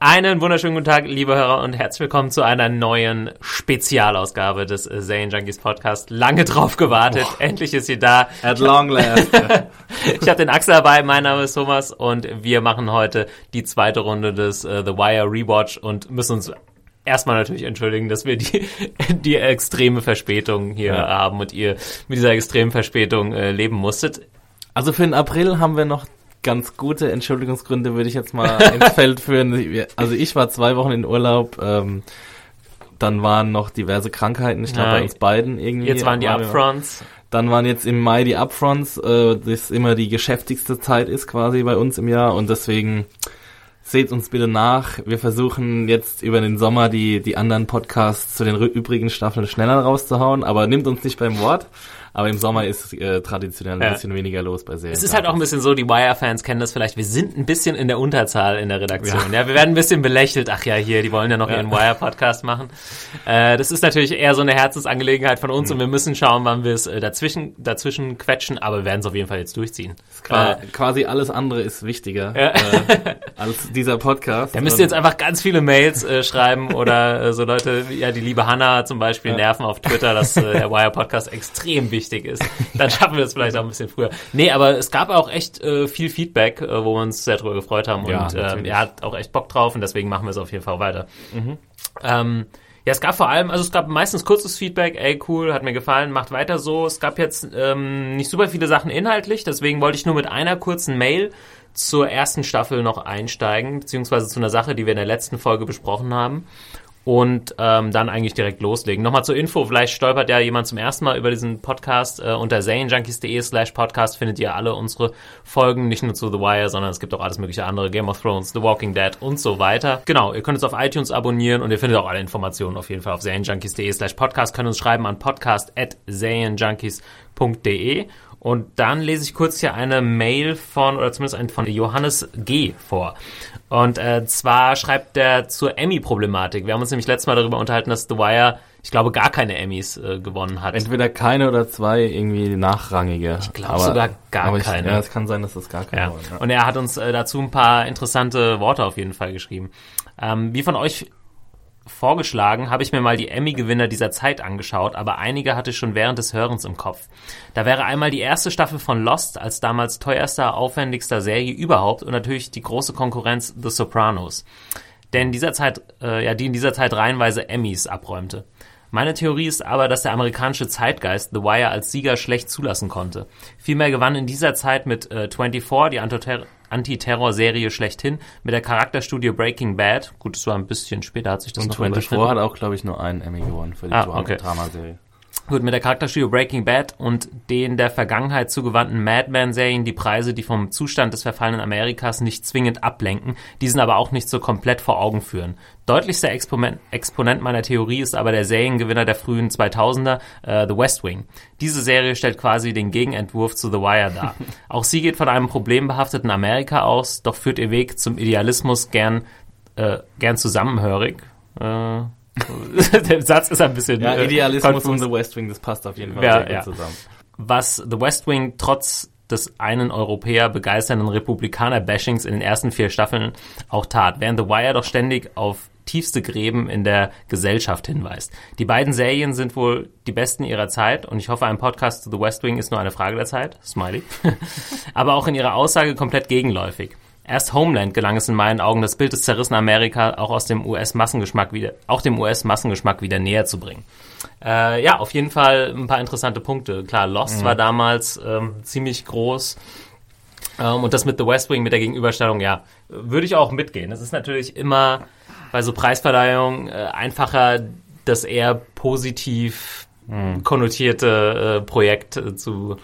Einen wunderschönen guten Tag, liebe Hörer, und herzlich willkommen zu einer neuen Spezialausgabe des Zane Junkies Podcast. Lange drauf gewartet. Endlich ist sie da. At long last. Ich habe den Axel dabei, mein Name ist Thomas und wir machen heute die zweite Runde des uh, The Wire Rewatch und müssen uns erstmal natürlich entschuldigen, dass wir die, die extreme Verspätung hier Ja. haben und ihr mit dieser extremen Verspätung äh, leben musstet. Also für den April haben wir noch ganz gute Entschuldigungsgründe, würde ich jetzt mal ins Feld führen. Also ich war zwei Wochen in Urlaub, ähm, dann waren noch diverse Krankheiten, ich glaube Ja, bei uns beiden irgendwie. Jetzt waren die Upfronts. Dann waren jetzt im Mai die Upfronts, äh, das immer die geschäftigste Zeit ist quasi bei uns im Jahr und deswegen seht uns bitte nach. Wir versuchen jetzt über den Sommer die, die anderen Podcasts zu den übrigen Staffeln schneller rauszuhauen, aber nimmt uns nicht beim Wort. Aber im Sommer ist äh, traditionell ein Ja. bisschen weniger los bei Serien. Es ist halt auch ein bisschen so, die Wire-Fans kennen das vielleicht, wir sind ein bisschen in der Unterzahl in der Redaktion. Ja, wir werden ein bisschen belächelt. Ach ja, hier, die wollen ja noch ihren Wire-Podcast machen. Äh, das ist natürlich eher so eine Herzensangelegenheit von uns und wir müssen schauen, wann wir es äh, dazwischen, dazwischen quetschen, aber wir werden es auf jeden Fall jetzt durchziehen. Äh, quasi alles andere ist wichtiger Ja. äh, als dieser Podcast. da müsst ihr jetzt einfach ganz viele Mails äh, schreiben oder äh, so Leute, ja, die liebe Hanna zum Beispiel nerven auf Twitter, dass der Wire-Podcast extrem wichtig ist. Dann schaffen wir es vielleicht auch ein bisschen früher. Nee, aber es gab auch echt äh, viel Feedback, äh, wo wir uns sehr drüber gefreut haben. Ja, und äh, natürlich. er hat auch echt Bock drauf und deswegen machen wir es auf jeden Fall weiter. Ähm, ja, es gab vor allem, also es gab meistens kurzes Feedback, ey cool, hat mir gefallen, macht weiter so. Es gab jetzt ähm, nicht super viele Sachen inhaltlich, deswegen wollte ich nur mit einer kurzen Mail zur ersten Staffel noch einsteigen, beziehungsweise zu einer Sache, die wir in der letzten Folge besprochen haben. Und ähm, dann eigentlich direkt loslegen. Nochmal zur Info, vielleicht stolpert ja jemand zum ersten Mal über diesen Podcast. Äh, unter zanejunkies.de slash podcast findet ihr alle unsere Folgen, nicht nur zu The Wire, sondern es gibt auch alles mögliche andere, Game of Thrones, The Walking Dead und so weiter. Genau, ihr könnt uns auf iTunes abonnieren und ihr findet auch alle Informationen auf jeden Fall auf zanejunkies.de slash podcast. Könnt uns schreiben an podcast at zanejunkies.de und dann lese ich kurz hier eine Mail von, oder zumindest ein von Johannes G. vor. Und äh, zwar schreibt er zur Emmy-Problematik. Wir haben uns nämlich letztes Mal darüber unterhalten, dass The Wire, ich glaube, gar keine Emmys äh, gewonnen hat. Entweder keine oder zwei irgendwie nachrangige. Ich glaub sogar gar keine. ja, es kann sein, dass das gar keine Ja. waren. Ja. Und er hat uns äh, dazu ein paar interessante Worte auf jeden Fall geschrieben. Ähm, wie von euch vorgeschlagen, habe ich mir mal die Emmy-Gewinner dieser Zeit angeschaut, aber einige hatte ich schon während des Hörens im Kopf. Da wäre einmal die erste Staffel von Lost als damals teuerster, aufwendigster Serie überhaupt und natürlich die große Konkurrenz The Sopranos. Der in dieser Zeit, äh, ja, die in dieser Zeit reihenweise Emmys abräumte. Meine Theorie ist aber, dass der amerikanische Zeitgeist The Wire als Sieger schlecht zulassen konnte. Vielmehr gewann in dieser Zeit mit äh, 24, die Antiter- Antiterror-Serie schlechthin, mit der Charakterstudie Breaking Bad. Gut, das war ein bisschen später, hat sich das Und noch 24 überschnitten. hat auch, glaube ich, nur einen Emmy gewonnen für die Ah, okay. Dramaserie. Gut, mit der Charakterstudio Breaking Bad und den der Vergangenheit zugewandten Madman-Serien die Preise, die vom Zustand des verfallenen Amerikas nicht zwingend ablenken, diesen aber auch nicht so komplett vor Augen führen. Deutlichster Exponent, Exponent meiner Theorie ist aber der Seriengewinner der frühen 2000er, äh, The West Wing. Diese Serie stellt quasi den Gegenentwurf zu The Wire dar. auch sie geht von einem problembehafteten Amerika aus, doch führt ihr Weg zum Idealismus gern, äh, gern zusammenhörig. Äh, der Satz ist ein bisschen Ja, äh, Idealismus konfus. und The West Wing, das passt auf jeden Fall Ja, sehr gut ja. zusammen. was The West Wing trotz des einen Europäer begeisternden Republikaner-Bashings in den ersten vier Staffeln auch tat, während The Wire doch ständig auf tiefste Gräben in der Gesellschaft hinweist. Die beiden Serien sind wohl die besten ihrer Zeit und ich hoffe, ein Podcast zu The West Wing ist nur eine Frage der Zeit. Smiley. Aber auch in ihrer Aussage komplett gegenläufig. Erst Homeland gelang es in meinen Augen, das Bild des zerrissenen Amerika auch aus dem US-Massengeschmack wieder, auch dem US-Massengeschmack wieder näher zu bringen. Äh, ja, auf jeden Fall ein paar interessante Punkte. Klar, Lost war damals ähm, ziemlich groß. Ähm, und das mit The West Wing, mit der Gegenüberstellung, ja, würde ich auch mitgehen. Es ist natürlich immer bei so Preisverleihungen äh, einfacher, das eher positiv konnotierte äh, Projekt äh, zu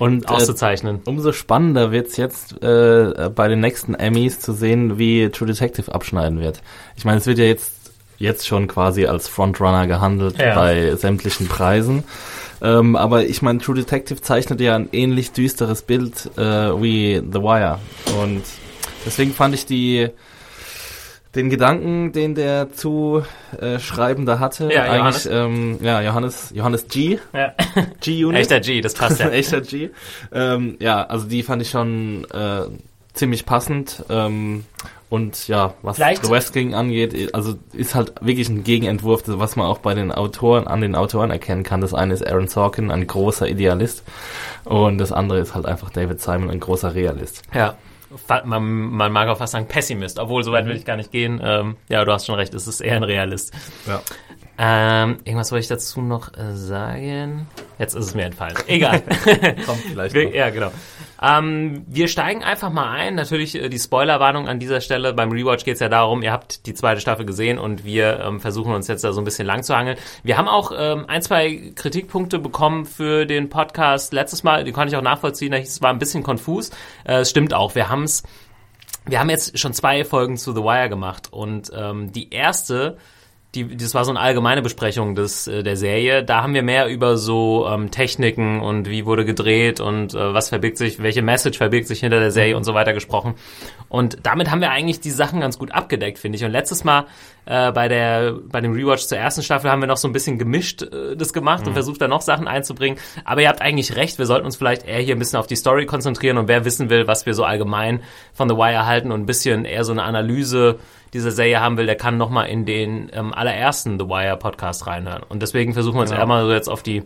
Und äh, auszuzeichnen. umso spannender wird's jetzt äh, bei den nächsten Emmys zu sehen, wie True Detective abschneiden wird. Ich meine, es wird ja jetzt jetzt schon quasi als Frontrunner gehandelt Ja. bei sämtlichen Preisen. Ähm, aber ich meine, True Detective zeichnet ja ein ähnlich düsteres Bild äh, wie The Wire. Und deswegen fand ich die den Gedanken, den der zu äh, Schreibende hatte, Ja, eigentlich, ähm, ja, Johannes, Johannes G, Ja. G-Unit. Echter G, das passt ja. Echter G. Ähm, ja, also die fand ich schon äh, ziemlich passend. Ähm, und ja, was Vielleicht- The West Wing angeht, also ist halt wirklich ein Gegenentwurf, was man auch bei den Autoren, an den Autoren erkennen kann. Das eine ist Aaron Sorkin, ein großer Idealist. Und das andere ist halt einfach David Simon, ein großer Realist. Ja. Man, man mag auch fast sagen Pessimist, obwohl so weit will ich gar nicht gehen. Ähm, ja, du hast schon recht, es ist eher ein Realist. Ja. Ähm, irgendwas wollte ich dazu noch äh, sagen. Jetzt ist es mir entfallen. Egal. Kommt vielleicht noch. ja, genau. Ähm, wir steigen einfach mal ein. Natürlich äh, die Spoilerwarnung an dieser Stelle. Beim Rewatch geht es ja darum, ihr habt die zweite Staffel gesehen und wir ähm, versuchen uns jetzt da so ein bisschen lang zu hangeln. Wir haben auch ähm, ein, zwei Kritikpunkte bekommen für den Podcast letztes Mal. Die konnte ich auch nachvollziehen. Es war ein bisschen konfus. Äh, es stimmt auch. Wir haben es wir haben jetzt schon zwei Folgen zu The Wire gemacht und ähm, die erste, die, das war so eine allgemeine Besprechung des, äh, der Serie. Da haben wir mehr über so ähm, Techniken und wie wurde gedreht und äh, was verbirgt sich, welche Message verbirgt sich hinter der Serie und so weiter gesprochen. Und damit haben wir eigentlich die Sachen ganz gut abgedeckt, finde ich. Und letztes Mal äh, bei der bei dem Rewatch zur ersten Staffel haben wir noch so ein bisschen gemischt äh, das gemacht und versucht da noch Sachen einzubringen. Aber ihr habt eigentlich recht, wir sollten uns vielleicht eher hier ein bisschen auf die Story konzentrieren und wer wissen will, was wir so allgemein von The Wire halten und ein bisschen eher so eine Analyse dieser Serie haben will, der kann nochmal in den ähm, allerersten The Wire Podcast reinhören. Und deswegen versuchen wir uns eher mal so jetzt auf die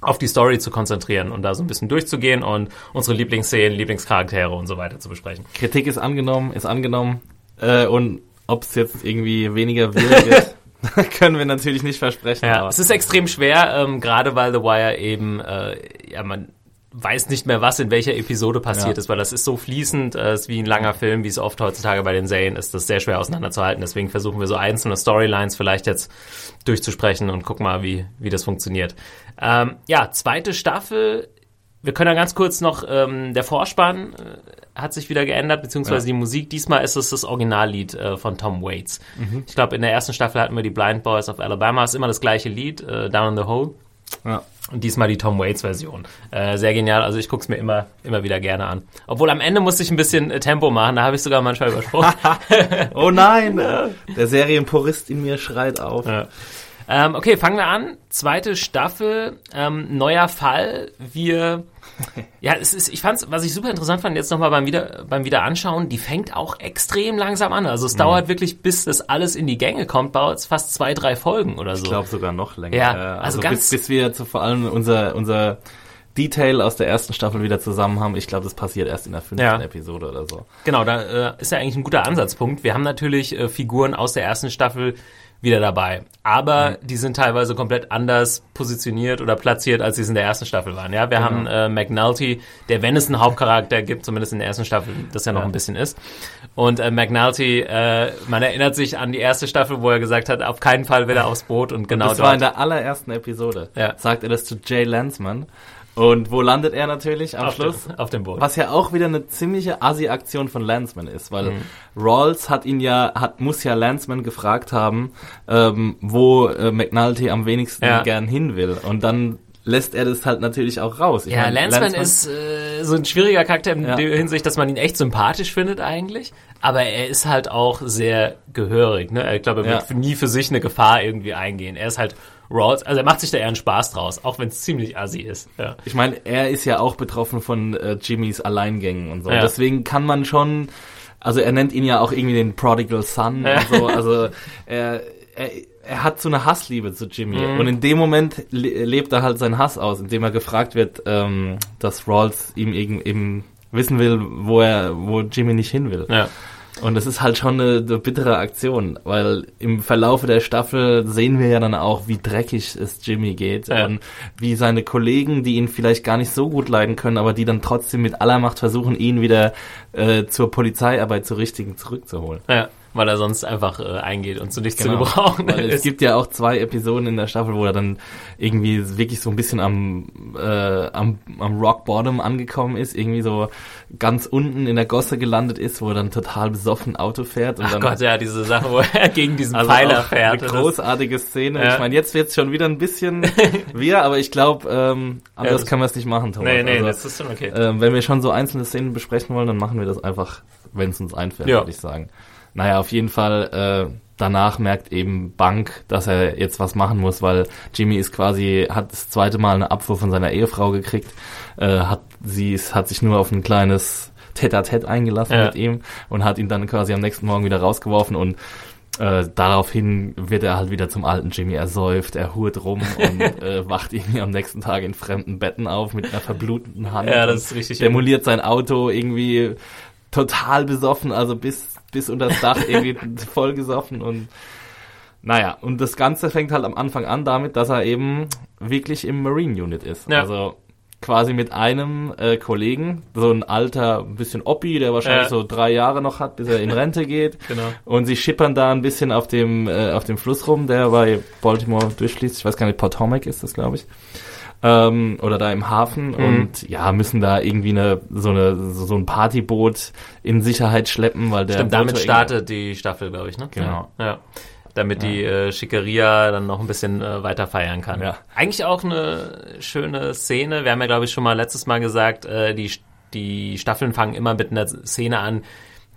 auf die Story zu konzentrieren und da so ein bisschen durchzugehen und unsere Lieblingsszenen, Lieblingscharaktere und so weiter zu besprechen. Kritik ist angenommen, ist angenommen. Äh, und ob es jetzt irgendwie weniger wird, können wir natürlich nicht versprechen. Ja, es ist extrem schwer, ähm, gerade weil The Wire eben, äh, ja, man weiß nicht mehr, was in welcher Episode passiert Ja. ist, weil das ist so fließend, äh, ist wie ein langer Film, wie es oft heutzutage bei den Serien ist, das ist sehr schwer auseinanderzuhalten. Deswegen versuchen wir so einzelne Storylines vielleicht jetzt durchzusprechen und gucken mal, wie, wie das funktioniert. Ähm, ja, zweite Staffel. Wir können ja ganz kurz noch, ähm, der Vorspann äh, hat sich wieder geändert, beziehungsweise die Musik. Diesmal ist es das Originallied äh, von Tom Waits. Ich glaube, in der ersten Staffel hatten wir die Blind Boys of Alabama. Ist immer das gleiche Lied, äh, Down in the Hole. Ja. Und diesmal die Tom Waits Version. Äh, sehr genial. Also ich gucke es mir immer, immer wieder gerne an. Obwohl am Ende musste ich ein bisschen äh, Tempo machen. Da habe ich sogar manchmal übersprungen. Oh nein! Der Serienpurist in mir schreit auf. Ja. Ähm, okay, fangen wir an. Zweite Staffel, ähm, neuer Fall. Wir, ja, es ist, ich fand's, was ich super interessant fand, jetzt nochmal beim wieder, beim wieder anschauen, die fängt auch extrem langsam an. Also es dauert wirklich, bis das alles in die Gänge kommt, dauert es fast zwei, drei Folgen oder so. Ich glaube sogar noch länger. Ja, Äh, also also ganz- bis, bis wir zu vor allem unser, unser Detail aus der ersten Staffel wieder zusammen haben. Ich glaube, das passiert erst in der fünften Ja. Episode oder so. Genau, da äh, ist ja eigentlich ein guter Ansatzpunkt. Wir haben natürlich äh, Figuren aus der ersten Staffel wieder dabei, aber die sind teilweise komplett anders positioniert oder platziert, als sie es in der ersten Staffel waren. Ja, wir haben äh, McNulty, der, wenn es einen Hauptcharakter gibt, zumindest in der ersten Staffel, das ja noch Ja. ein bisschen ist. Und äh, McNulty, äh, man erinnert sich an die erste Staffel, wo er gesagt hat, auf keinen Fall will er aufs Boot und genau das war in dort. der allerersten Episode. Ja. Sagt er das zu Jay Landsman. Und wo landet er natürlich am Auf, Schluss? dem, auf dem Boot. Was ja auch wieder eine ziemliche Assi-Aktion von Landsman ist, weil Mhm. Rawls hat ihn ja, hat, muss ja Landsman gefragt haben, ähm, wo äh, McNulty am wenigsten Ja. gern hin will. Und dann lässt er das halt natürlich auch raus. Ich Ja, mein, Landsman ist äh, so ein schwieriger Charakter in Ja. der Hinsicht, dass man ihn echt sympathisch findet eigentlich. Aber er ist halt auch sehr gehörig. Ne? Ich glaube, er wird Ja. nie für sich eine Gefahr irgendwie eingehen. Er ist halt Rawls, also er macht sich da eher einen Spaß draus, auch wenn es ziemlich assi ist. Ja. Ich meine, er ist ja auch betroffen von äh, Jimmys Alleingängen und so. Ja. Deswegen kann man schon, also er nennt ihn ja auch irgendwie den Prodigal Son Ja. und so. Also er, er, er hat so eine Hassliebe zu Jimmy. Mhm. Und in dem Moment le lebt er halt seinen Hass aus, indem er gefragt wird, ähm, dass Rawls ihm eben, eben wissen will, wo er, wo Jimmy nicht hin will. Ja. Und das ist halt schon eine, eine bittere Aktion, weil im Verlaufe der Staffel sehen wir ja dann auch, wie dreckig es Jimmy geht Ja. und wie seine Kollegen, die ihn vielleicht gar nicht so gut leiden können, aber die dann trotzdem mit aller Macht versuchen, ihn wieder äh, zur Polizeiarbeit zur richtigen zurückzuholen. Ja. Weil er sonst einfach äh, eingeht und zu nichts Genau. zu gebrauchen Weil es ist. gibt ja auch zwei Episoden in der Staffel, wo er dann irgendwie wirklich so ein bisschen am, äh, am, am Rock Bottom angekommen ist, irgendwie so ganz unten in der Gosse gelandet ist, wo er dann total besoffen Auto fährt. Und Ach dann, Gott, ja, diese Sache, wo er gegen diesen also Pfeiler fährt. Eine großartige Szene. Ja. Ich meine, jetzt wird's schon wieder ein bisschen wir, aber ich glaube, ähm, anders das- können wir es nicht machen, Thomas. Nee, nee, also, das ist schon okay. ähm, wenn wir schon so einzelne Szenen besprechen wollen, dann machen wir das einfach, wenn es uns einfällt, Ja. würde ich sagen. Naja, auf jeden Fall, äh, danach merkt eben Bank, dass er jetzt was machen muss, weil Jimmy ist quasi, hat das zweite Mal eine Abfuhr von seiner Ehefrau gekriegt, äh, hat, sie ist, hat sich nur auf ein kleines Tête-à-Tête eingelassen Ja. mit ihm und hat ihn dann quasi am nächsten Morgen wieder rausgeworfen und äh, daraufhin wird er halt wieder zum alten Jimmy. Er säuft, er hurt rum und äh, wacht irgendwie am nächsten Tag in fremden Betten auf mit einer verblutenden Hand. Ja, das ist richtig Demoliert sein Auto irgendwie total besoffen, also bis, bis unter das Dach irgendwie voll gesoffen und naja, und das Ganze fängt halt am Anfang an damit, dass er eben wirklich im Marine Unit ist. Ja. Also quasi mit einem äh, Kollegen, so ein alter, ein bisschen Oppi, der wahrscheinlich Ja. so drei Jahre noch hat, bis er in Rente geht. Genau. Und sie schippern da ein bisschen auf dem, äh, auf dem Fluss rum, der bei Baltimore durchfließt. Ich weiß gar nicht, Potomac ist das, glaube ich. Ähm, oder da im Hafen Mhm. und ja, müssen da irgendwie eine, so eine, so ein Partyboot in Sicherheit schleppen, weil der Stimmt, damit startet die Staffel, glaube ich, ne? Genau. Ja. ja. Damit die äh, Schickeria dann noch ein bisschen äh, weiter feiern kann. Ja. Eigentlich auch eine schöne Szene. Wir haben ja, glaube ich, schon mal letztes Mal gesagt, äh, die, die Staffeln fangen immer mit einer Szene an,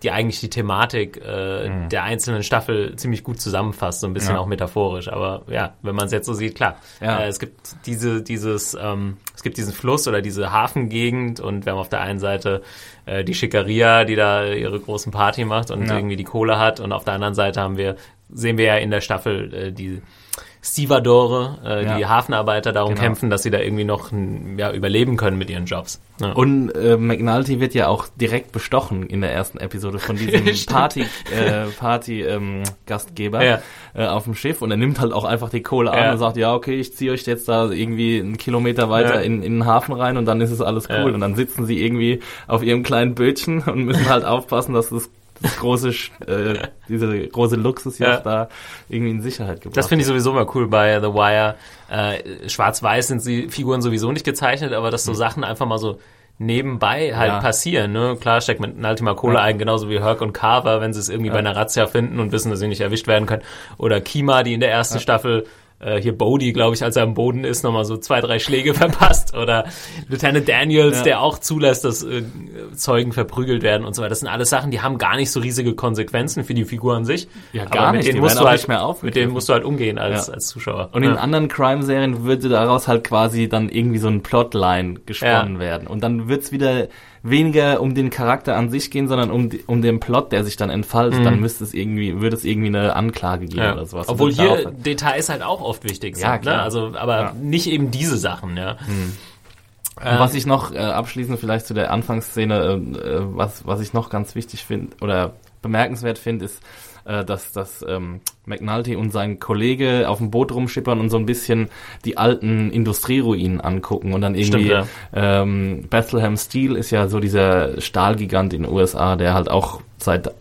die eigentlich die Thematik äh, der einzelnen Staffel ziemlich gut zusammenfasst, so ein bisschen Mhm. Ja. auch metaphorisch. Aber ja, wenn man es jetzt so sieht, klar. Ja. Äh, es gibt diese, dieses, ähm, es gibt diesen Fluss oder diese Hafengegend und wir haben auf der einen Seite äh, die Schickeria, die da ihre großen Party macht und Ja. irgendwie die Kohle hat und auf der anderen Seite haben wir, sehen wir ja in der Staffel äh, die Stevedore, äh, Ja. die Hafenarbeiter darum Genau. kämpfen, dass sie da irgendwie noch ja, überleben können mit ihren Jobs. Ja. Und äh, McNulty wird ja auch direkt bestochen in der ersten Episode von diesem. Party, äh, Party ähm, Gastgeber Ja. äh, auf dem Schiff und er nimmt halt auch einfach die Kohle an und sagt, ja okay, ich ziehe euch jetzt da irgendwie einen Kilometer weiter in, in den Hafen rein und dann ist es alles cool. Und dann sitzen sie irgendwie auf ihrem kleinen Bötchen und müssen halt aufpassen, dass das, das große, äh, diese große Luxusjacht Ja. da irgendwie in Sicherheit gebracht Das finde ich sowieso mal cool bei The Wire. Äh, Schwarz-Weiß sind die Figuren sowieso nicht gezeichnet, aber dass so Sachen einfach mal so nebenbei halt. Ja. passieren. Ne? Klar steckt mit Ultima Kohle Ja. ein, genauso wie Herc und Carver, wenn sie es irgendwie bei einer Razzia finden und wissen, dass sie nicht erwischt werden können. Oder Kima, die in der ersten Staffel äh, hier Bodhi, glaube ich, als er am Boden ist, nochmal so zwei, drei Schläge verpasst. Oder Lieutenant Daniels, Ja. der auch zulässt, dass äh, Zeugen verprügelt werden und so weiter. Das sind alles Sachen, die haben gar nicht so riesige Konsequenzen für die Figur an sich. Ja, gar mit nicht. denen Die musst du halt, nicht mehr Mit aufgegriffen. denen musst du halt umgehen als, Ja. als Zuschauer. Und in Ja. anderen Crime-Serien würde daraus halt quasi dann irgendwie so ein Plotline gesponnen werden. Und dann wird's wieder weniger um den Charakter an sich gehen, sondern um, um den Plot, der sich dann entfaltet. Dann müsste es irgendwie, würde es irgendwie eine Anklage geben Mhm. Ja. oder sowas. Obwohl Und hier Details halt auch oft wichtig sind. Ja, Ne? klar. Also, aber Ja. nicht eben diese Sachen, ja. Und was ich noch äh, abschließend vielleicht zu der Anfangsszene, äh, äh, was, was ich noch ganz wichtig finde oder bemerkenswert finde, ist, äh, dass, dass ähm, McNulty und sein Kollege auf dem Boot rumschippern und so ein bisschen die alten Industrieruinen angucken und dann irgendwie Stimmt, ähm, Bethlehem Steel ist ja so dieser Stahlgigant in den USA, der halt auch seit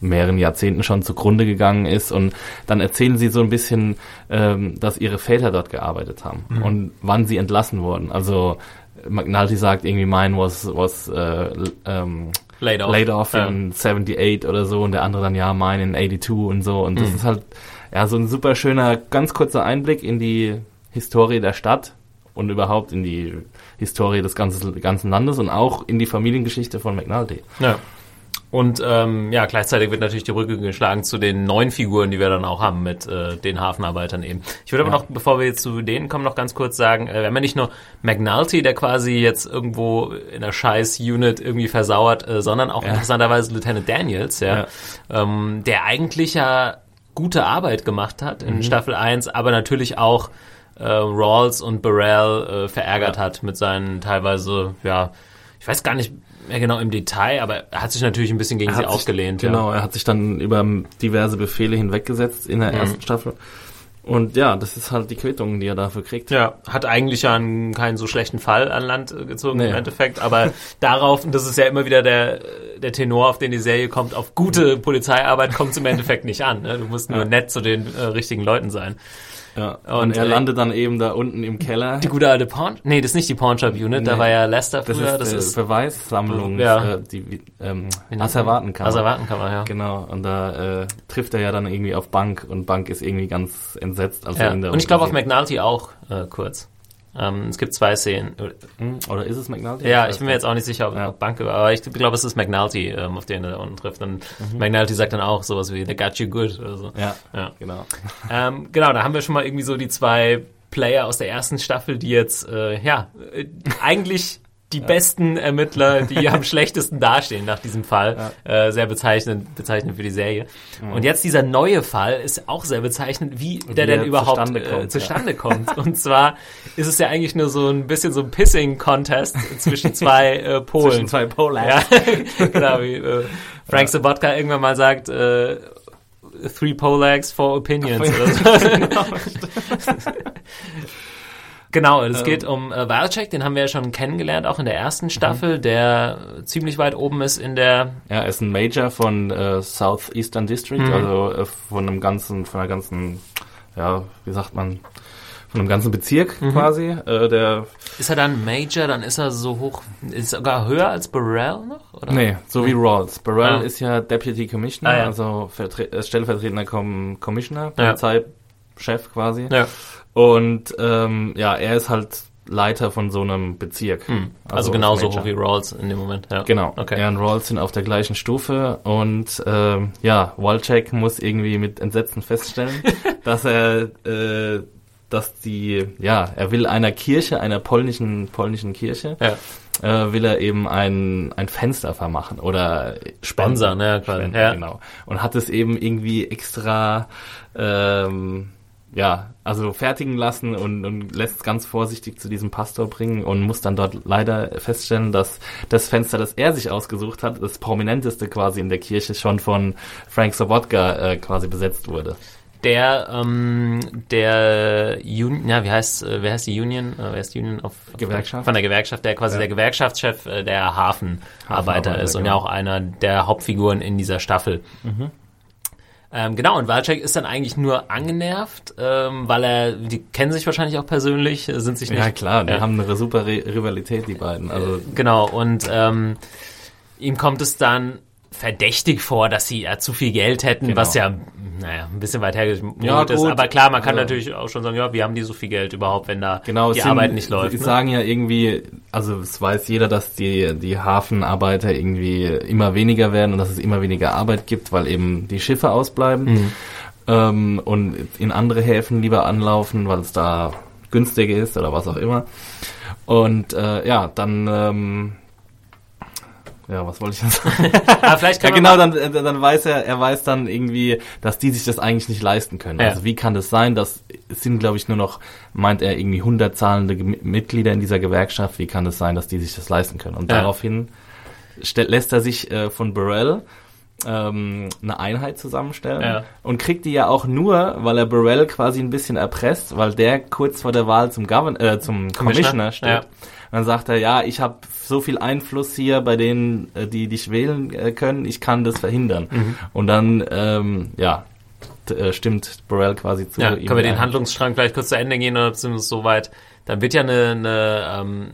mehreren Jahrzehnten schon zugrunde gegangen ist und dann erzählen sie so ein bisschen, ähm, dass ihre Väter dort gearbeitet haben Mhm. und wann sie entlassen wurden. Also McNulty sagt irgendwie, mine was, was äh, ähm, Laid off. laid off Ja. in 78 oder so und der andere dann, ja, mine in 82 und so. Und Mhm. das ist halt ja so ein super schöner, ganz kurzer Einblick in die Historie der Stadt und überhaupt in die Historie des ganzen, ganzen Landes und auch in die Familiengeschichte von McNulty. Ja. Und ähm, ja, gleichzeitig wird natürlich die Brücke geschlagen zu den neuen Figuren, die wir dann auch haben mit äh, den Hafenarbeitern eben. Ich würde aber Ja. noch, bevor wir jetzt zu denen kommen, noch ganz kurz sagen, äh, wir haben ja nicht nur McNulty, der quasi jetzt irgendwo in der Scheiß-Unit irgendwie versauert, äh, sondern auch Ja. interessanterweise Lieutenant Daniels, ja, Ähm, der eigentlich ja gute Arbeit gemacht hat Mhm. in Staffel 1, aber natürlich auch äh, Rawls und Burrell äh, verärgert Ja. hat mit seinen teilweise, ja, ich weiß gar nicht mehr genau im Detail, aber er hat sich natürlich ein bisschen gegen Er sie hat sich- aufgelehnt. Genau, er hat sich dann über diverse Befehle hinweggesetzt in der Mhm. ersten Staffel. Und ja, das ist halt die Quittung, die er dafür kriegt. Ja, hat eigentlich ja einen, keinen so schlechten Fall an Land äh, gezogen Nee. im Endeffekt, aber darauf, und das ist ja immer wieder der, der Tenor, auf den die Serie kommt, auf gute Polizeiarbeit kommt es im Endeffekt nicht an. Ne? Du musst nur Ja. nett zu den äh, richtigen Leuten sein. Ja. Und, Und, er äh, landet dann eben da unten im Keller. Die gute alte Pawn, nee, das ist nicht die Pawnshop Unit, da Nee. war ja Lester das früher, ist, das äh, ist Beweissammlung, Ja. äh, die ähm, Asservatenkammer. Asservatenkammer, ja. Genau, und da äh, trifft er ja dann irgendwie auf Bank und Bank ist irgendwie ganz entsetzt, als ja. er ihn da Und ich glaube auf McNulty auch äh, kurz. Ähm, es gibt zwei Szenen. Hm, Oder ist es McNulty? Ja, ich bin mir jetzt auch nicht sicher, ob, Ja. ob Bank, aber ich glaube, es ist McNulty, ähm, auf den er da unten trifft. Und McNulty sagt dann auch sowas wie, they got you good oder so. Ja, Ja. genau. Ähm, genau, da haben wir schon mal irgendwie so die zwei Player aus der ersten Staffel, die jetzt, äh, ja, äh, eigentlich die besten Ermittler, die am schlechtesten dastehen nach diesem Fall. Äh, sehr bezeichnend, bezeichnend für die Serie. Und jetzt dieser neue Fall ist auch sehr bezeichnend, wie der denn er überhaupt zustande äh, kommt, zustande kommt. Und zwar ist es ja eigentlich nur so ein bisschen so ein Pissing-Contest zwischen zwei äh, Polen. Zwischen zwei Polar. Ja, genau, wie äh, Frank Sobotka irgendwann mal sagt, äh, three Polags, four opinions. oder so. genau, es Ähm. geht um äh, Valchek, den haben wir ja schon kennengelernt, auch in der ersten Staffel, der ziemlich weit oben ist in der, Ja, er ist ein Major von äh, Southeastern District, Mhm. also äh, von einem ganzen, von einer ganzen, ja, wie sagt man, von einem ganzen Bezirk Mhm. quasi. Äh, der, ist er dann Major, dann ist er so hoch, ist er sogar höher als Burrell noch? Oder? nee, so wie Rawls. Burrell Ah. ist ja Deputy Commissioner, Ah, ja. also vertre äh, stellvertretender Com Commissioner, Ja. Polizeichef quasi. Ja. Und ähm, ja, er ist halt Leiter von so einem Bezirk. Also, genauso Major. hoch wie Rawls in dem Moment. Ja. Genau. Okay. Er und Rawls sind auf der gleichen Stufe und ähm, ja, Walczek muss irgendwie mit Entsetzen feststellen, dass er, äh, dass die, ja, er will einer Kirche, einer polnischen polnischen Kirche, Ja. äh, will er eben ein ein Fenster vermachen oder Sponsor, ne, quasi. Spenden, Ja. genau. Und hat es eben irgendwie extra ähm, ja, also fertigen lassen und, und lässt es ganz vorsichtig zu diesem Pastor bringen und muss dann dort leider feststellen, dass das Fenster, das er sich ausgesucht hat, das prominenteste quasi in der Kirche, schon von Frank Sobotka äh, quasi besetzt wurde. Der, ähm, der Union, ja, wie heißt, äh, wer heißt die Union? Äh, wer ist die Union auf auf- Gewerkschaft. Von der Gewerkschaft, der quasi der Gewerkschaftschef äh, der Hafenarbeiter Hafenarbeiter, ist und genau. ja auch einer der Hauptfiguren in dieser Staffel. Ähm, genau, und Walczek ist dann eigentlich nur angenervt, ähm, weil er, die kennen sich wahrscheinlich auch persönlich, äh, sind sich nicht. Ja klar, die Ja. haben eine super Ri Rivalität, die beiden. Also Genau, und ähm, ihm kommt es dann verdächtig vor, dass sie ja zu viel Geld hätten, Genau. was ja, naja, ein bisschen weit hergeholt Ja, ist. Aber klar, man kann Also- natürlich auch schon sagen, ja, wie haben die so viel Geld überhaupt, wenn da Genau, die sind- Arbeit nicht läuft. Sie Ne? sagen ja irgendwie, also es weiß jeder, dass die, die Hafenarbeiter irgendwie immer weniger werden und dass es immer weniger Arbeit gibt, weil eben die Schiffe ausbleiben Mhm. ähm, und in andere Häfen lieber anlaufen, weil es da günstiger ist oder was auch immer. Und äh, ja, dann ähm, ja, was wollte ich jetzt sagen? Aber vielleicht Ja, kann genau, man dann, äh, dann weiß er, er weiß dann irgendwie, dass die sich das eigentlich nicht leisten können. Ja. Also wie kann das sein, dass es sind, glaube ich, nur noch, meint er, irgendwie 100 zahlende Mitglieder in dieser Gewerkschaft. Wie kann es sein, dass die sich das leisten können? Und Ja. daraufhin stell, lässt er sich äh, von Burrell ähm, eine Einheit zusammenstellen Ja. und kriegt die ja auch nur, weil er Burrell quasi ein bisschen erpresst, weil der kurz vor der Wahl zum Govern äh, zum Commissioner steht. Ja. Dann sagt er, ja, ich habe so viel Einfluss hier bei denen, äh, die dich wählen äh, können, ich kann das verhindern. Mhm. Und dann, ähm, ja, äh, stimmt Burrell quasi zu. ja, können wir den. Handlungsstrang vielleicht kurz zu Ende gehen oder zumindest so weit. Dann wird ja eine, eine, ähm,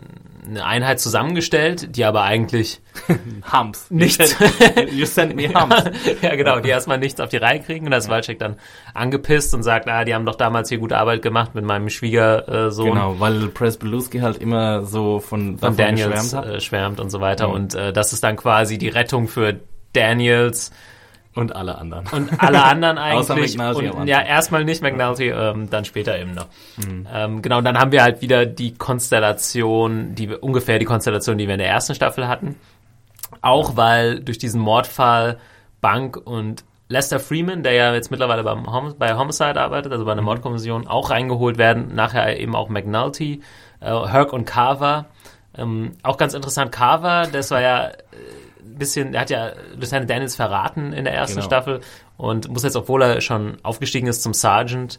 eine Einheit zusammengestellt, die aber eigentlich Humps. Nichts. You send, me Humps. ja, genau, die erstmal nichts auf die Reihe kriegen und da ist Walczek dann angepisst und sagt, ah, die haben doch damals hier gute Arbeit gemacht mit meinem Schwiegersohn. Genau, weil Press Belusky halt immer so von, von Daniels geschwärmt hat. äh, schwärmt und so weiter. Mhm. Und äh, das ist dann quasi die Rettung für Daniels Und alle anderen. und alle anderen Außer eigentlich. McNulty am und ja, erstmal nicht McNulty, ähm, dann später eben noch. Mhm. Ähm, genau, und dann haben wir halt wieder die Konstellation, die ungefähr die Konstellation, die wir in der ersten Staffel hatten. Auch weil durch diesen Mordfall Bank und Lester Freeman, der ja jetzt mittlerweile beim Hom bei Homicide arbeitet, also bei Mhm. einer Mordkommission, auch reingeholt werden. Nachher eben auch McNulty, äh, Herc und Carver. Ähm, auch ganz interessant, Carver, das war ja äh, bisschen, er hat ja Lieutenant Daniels verraten in der ersten Genau. Staffel und muss jetzt, obwohl er schon aufgestiegen ist zum Sergeant,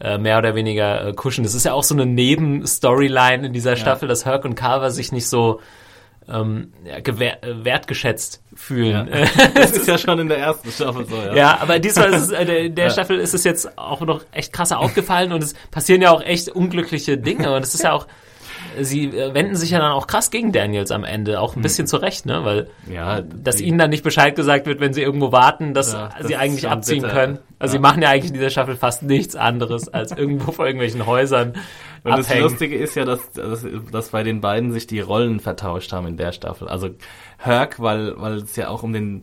äh, mehr oder weniger äh, kuschen. Das ist ja auch so eine Nebenstoryline in dieser Staffel, dass Herc und Carver sich nicht so ähm, ja, äh, wertgeschätzt fühlen. Ja. Das ist ja schon in der ersten Staffel so, ja. Ja, aber diesmal ist es, äh, in der Staffel ist es jetzt auch noch echt krasser aufgefallen und es passieren ja auch echt unglückliche Dinge und es ist ja auch, sie äh, wenden sich ja dann auch krass gegen Daniels am Ende, auch ein bisschen zurecht, ne, weil Ja, dass ihnen dann nicht Bescheid gesagt wird, wenn sie irgendwo warten, dass Ja, das sie eigentlich abziehen bitter. können. Also sie Ja. machen ja eigentlich in dieser Staffel fast nichts anderes, als irgendwo vor irgendwelchen Häusern Und das abhängen. Lustige ist ja, dass, dass, dass bei den beiden sich die Rollen vertauscht haben in der Staffel. Also Herc, weil, weil es ja auch um den,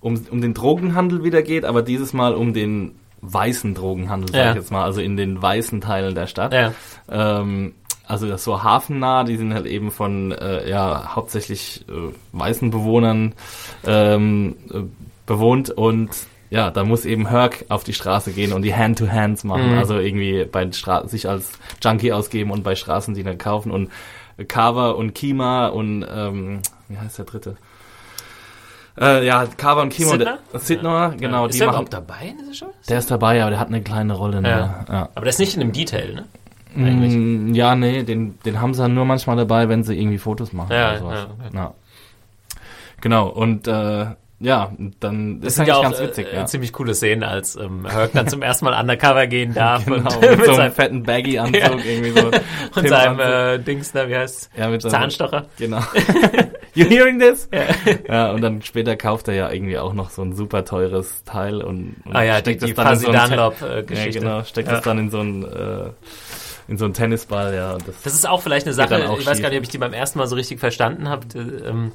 um, um den Drogenhandel wieder geht, aber dieses Mal um den weißen Drogenhandel, sag Ja. ich jetzt mal, also in den weißen Teilen der Stadt. Ja. Ähm, also das so hafennah, die sind halt eben von äh, ja hauptsächlich äh, weißen Bewohnern ähm, äh, bewohnt und ja, da muss eben Herc auf die Straße gehen und die Hand-to-Hands machen, Mhm. also irgendwie bei Stra sich als Junkie ausgeben und bei Straßendienern kaufen und Carver und Kima und ähm, wie heißt der dritte? Äh, ja, Carver und Kima Sidner? Sidner, genau, ist die der machen. überhaupt dabei dieser Show? Der ist dabei, aber der hat eine kleine Rolle. Ne? Ja. Ja. Aber der ist nicht in einem Detail, ne? Eigentlich. Mm, Ja, nee, den, den haben sie dann nur manchmal dabei, wenn sie irgendwie Fotos machen Ja, oder sowas. ja, okay. Ja. Genau, und äh, ja, dann Das ist sind eigentlich ja auch ganz witzig, äh, ja. ziemlich coole Szenen, als ähm, Herc dann zum ersten Mal undercover gehen darf Genau, und mit, mit so einem seinem, fetten Baggy-Anzug Ja. irgendwie so. und seinem äh, Dings da, wie heißt ja, mit seinem- Zahnstocher. Genau. you hearing this? Ja. und dann später kauft er ja irgendwie auch noch so ein super teures Teil und, und Ah ja, die, steckt die es dann in so ein Te- Dunlop-Geschichte. Ja, genau, steckt Ja. es dann in so ein äh, in so einen Tennisball, ja. Das, Das ist auch vielleicht eine Sache, ich weiß schief. gar nicht, ob ich die beim ersten Mal so richtig verstanden habe, äh, ähm,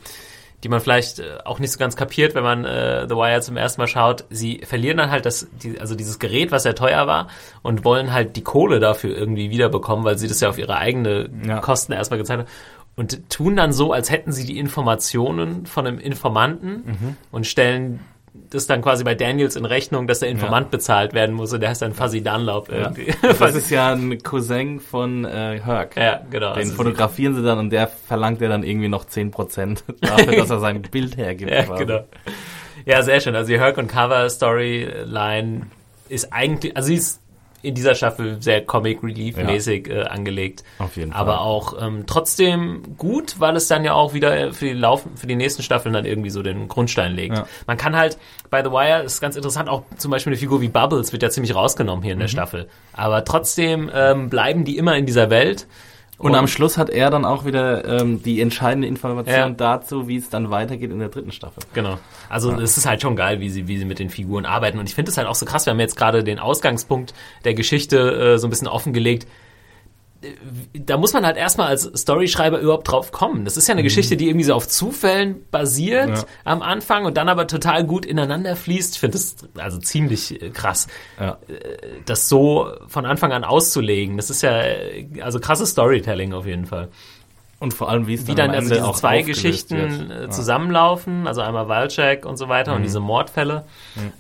die man vielleicht äh, auch nicht so ganz kapiert, wenn man äh, The Wire zum ersten Mal schaut. Sie verlieren dann halt das, die, also dieses Gerät, was sehr teuer war, und wollen halt die Kohle dafür irgendwie wiederbekommen, weil sie das ja auf ihre eigene Ja. Kosten erstmal gezahlt haben. Und tun dann so, als hätten sie die Informationen von einem Informanten Mhm. und stellen das dann quasi bei Daniels in Rechnung, dass der Informant bezahlt werden muss und der heißt dann Fuzzy Dunlop ja. irgendwie. das ist ja ein Cousin von äh, Herc. ja, genau. Den Also fotografieren sie dann und der verlangt ja dann irgendwie noch 10% dafür, dass er sein Bild hergibt. Ja, quasi. genau. Ja, sehr schön. Also die Herc und Cover Storyline ist eigentlich, also sie ist in dieser Staffel sehr Comic Relief mäßig äh, angelegt. Auf jeden Fall. Aber auch ähm, trotzdem gut, weil es dann ja auch wieder für die Laufen, für die nächsten Staffeln dann irgendwie so den Grundstein legt. Ja. Man kann halt bei The Wire ist ganz interessant, auch zum Beispiel eine Figur wie Bubbles wird ja ziemlich rausgenommen hier in der Mhm. Staffel. Aber trotzdem ähm, bleiben die immer in dieser Welt. Und am Schluss hat er dann auch wieder ähm, die entscheidende Information Ja. dazu, wie es dann weitergeht in der dritten Staffel. Genau. Also es ist halt schon geil, wie sie, wie sie mit den Figuren arbeiten. Und ich finde es halt auch so krass, wir haben jetzt gerade den Ausgangspunkt der Geschichte äh, so ein bisschen offengelegt. Da muss man halt erstmal als Storyschreiber überhaupt drauf kommen. Das ist ja eine Geschichte, die irgendwie so auf Zufällen basiert Ja. am Anfang und dann aber total gut ineinander fließt. Ich finde das also ziemlich äh, krass, Ja. das so von Anfang an auszulegen. Das ist ja äh, also krasses Storytelling auf jeden Fall Und vor allem, wie es wie dann, dann am also diese auch zwei Geschichten wird. äh, zusammenlaufen, also einmal Walczek und so weiter Mhm. und diese Mordfälle.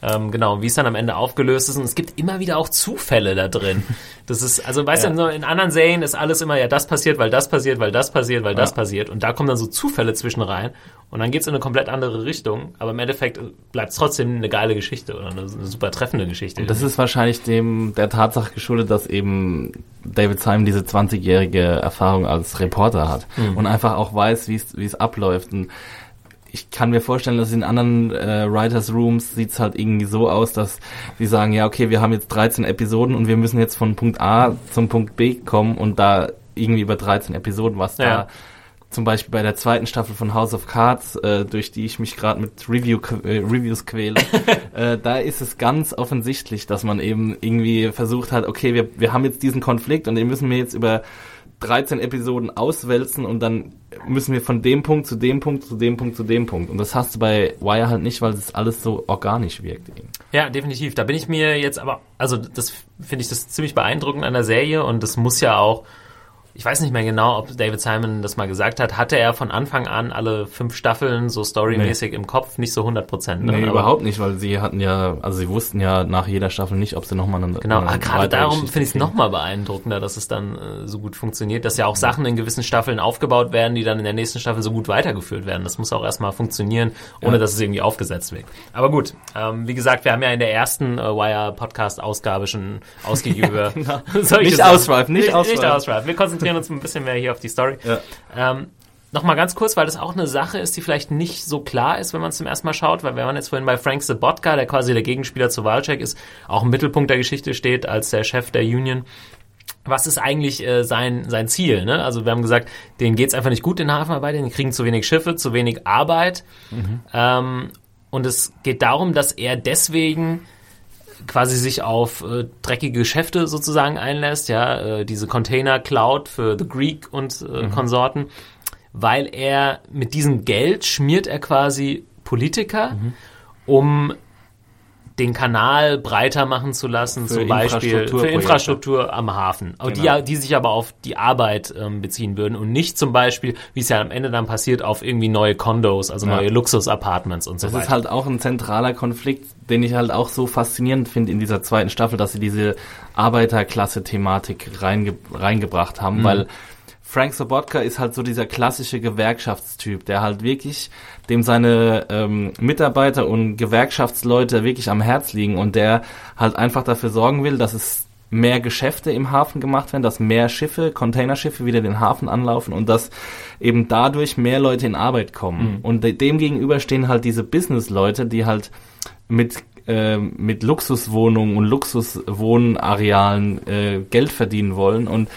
Ähm, genau, wie es dann am Ende aufgelöst ist. Und es gibt immer wieder auch Zufälle da drin. Das ist, also weißt Ja. du, in anderen Serien ist alles immer, ja, das passiert, weil das passiert, weil das passiert, weil das Ja. passiert. Und da kommen dann so Zufälle zwischen rein. Und dann geht's in eine komplett andere Richtung. Aber im Endeffekt bleibt es trotzdem eine geile Geschichte oder eine, eine super treffende Geschichte. Das ist wahrscheinlich dem der Tatsache geschuldet, dass eben David Simon diese 20-jährige Erfahrung als Reporter hat Mhm. und einfach auch weiß, wie es es abläuft. Und ich kann mir vorstellen, dass in anderen äh, Writers Rooms sieht's halt irgendwie so aus, dass sie sagen, ja okay, wir haben jetzt 13 Episoden und wir müssen jetzt von Punkt A zum Punkt B kommen und da irgendwie über 13 Episoden, was Ja. da zum Beispiel bei der zweiten Staffel von House of Cards, äh, durch die ich mich gerade mit Review, äh, Reviews quäle, äh, da ist es ganz offensichtlich, dass man eben irgendwie versucht hat, okay, wir, wir haben jetzt diesen Konflikt und den müssen wir jetzt über 13 Episoden auswälzen und dann müssen wir von dem Punkt zu dem Punkt zu dem Punkt zu dem Punkt. Und das hast du bei Wire halt nicht, weil es alles so organisch wirkt. Eben. Ja, definitiv. Da bin ich mir jetzt aber, also das finde ich das ziemlich beeindruckend an der Serie und das muss ja auch ich weiß nicht mehr genau, ob David Simon das mal gesagt hat, hatte er von Anfang an alle fünf Staffeln so storymäßig nee. im Kopf, nicht so 100 Prozent. Ne? Nee, überhaupt nicht, weil sie hatten ja, also sie wussten ja nach jeder Staffel nicht, ob sie nochmal eine Genau, eine gerade darum finde ich es nochmal beeindruckender, dass es dann äh, so gut funktioniert, dass ja auch Sachen in gewissen Staffeln aufgebaut werden, die dann in der nächsten Staffel so gut weitergeführt werden. Das muss auch erstmal funktionieren, ohne ja. dass es irgendwie aufgesetzt wird. Aber gut, ähm, wie gesagt, wir haben ja in der ersten äh, Wire-Podcast-Ausgabe schon ausgiebig über... genau. nicht ausschweifen, nicht, nicht ausschweifen. Nicht ausschweifen. Wir konzentrieren uns ein bisschen mehr hier auf die Story. Ja. Ähm, Nochmal ganz kurz, weil das auch eine Sache ist, die vielleicht nicht so klar ist, wenn man es zum ersten Mal schaut, weil wenn man jetzt vorhin bei Frank Sabotka, der quasi der Gegenspieler zu Walczek ist, auch im Mittelpunkt der Geschichte steht als der Chef der Union. Was ist eigentlich äh, sein, sein Ziel? Ne? Also wir haben gesagt, denen geht's einfach nicht gut, den Hafenarbeitern, die kriegen zu wenig Schiffe, zu wenig Arbeit. Mhm. Ähm, und es geht darum, dass er deswegen quasi sich auf äh, dreckige Geschäfte sozusagen einlässt, ja, äh, diese Container Cloud für The Greek und äh, mhm. Konsorten, weil er mit diesem Geld schmiert er quasi Politiker, mhm. um den Kanal breiter machen zu lassen, für zum Beispiel für Infrastruktur am Hafen, genau. die, die sich aber auf die Arbeit ähm, beziehen würden und nicht zum Beispiel, wie es ja am Ende dann passiert, auf irgendwie neue Condos, also ja. neue Luxus-Apartments und so das weiter. Das ist halt auch ein zentraler Konflikt, den ich halt auch so faszinierend finde in dieser zweiten Staffel, dass sie diese Arbeiterklasse-Thematik reinge reingebracht haben, mhm. weil Frank Sobotka ist halt so dieser klassische Gewerkschaftstyp, der halt wirklich, dem seine ähm, Mitarbeiter und Gewerkschaftsleute wirklich am Herz liegen und der halt einfach dafür sorgen will, dass es mehr Geschäfte im Hafen gemacht werden, dass mehr Schiffe, Containerschiffe wieder den Hafen anlaufen und dass eben dadurch mehr Leute in Arbeit kommen. Mhm. Und dem gegenüber stehen halt diese Business-Leute, die halt mit äh, mit Luxuswohnungen und Luxuswohnarealen äh, Geld verdienen wollen und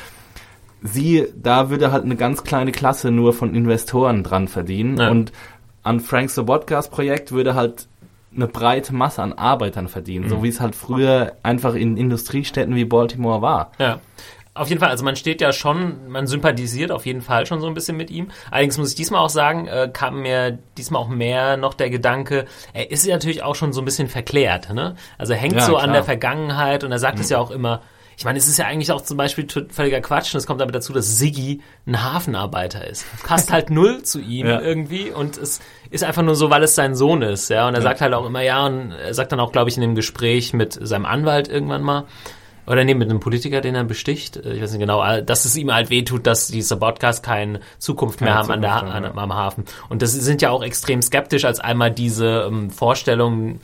sie, da würde halt eine ganz kleine Klasse nur von Investoren dran verdienen ja. und an Frank Sobotkas Projekt würde halt eine breite Masse an Arbeitern verdienen, mhm. so wie es halt früher einfach in Industriestädten wie Baltimore war. Ja. Auf jeden Fall, also man steht ja schon, man sympathisiert auf jeden Fall schon so ein bisschen mit ihm. Allerdings muss ich diesmal auch sagen, äh, kam mir diesmal auch mehr noch der Gedanke, er ist ja natürlich auch schon so ein bisschen verklärt, ne? Also er hängt ja, so klar. an der Vergangenheit und er sagt es mhm. ja auch immer, ich meine, es ist ja eigentlich auch zum Beispiel völliger Quatsch und es kommt damit dazu, dass Siggi ein Hafenarbeiter ist. Passt halt null zu ihm ja. irgendwie und es ist einfach nur so, weil es sein Sohn ist, ja. Und er ja. sagt halt auch immer ja und er sagt dann auch, glaube ich, in dem Gespräch mit seinem Anwalt irgendwann mal, oder nee, mit einem Politiker, den er besticht, ich weiß nicht genau, dass es ihm halt wehtut, dass diese Podcasts keine Zukunft keine mehr haben Zukunft an der, an, am Hafen. Und das sind ja auch extrem skeptisch, als einmal diese ähm, Vorstellungen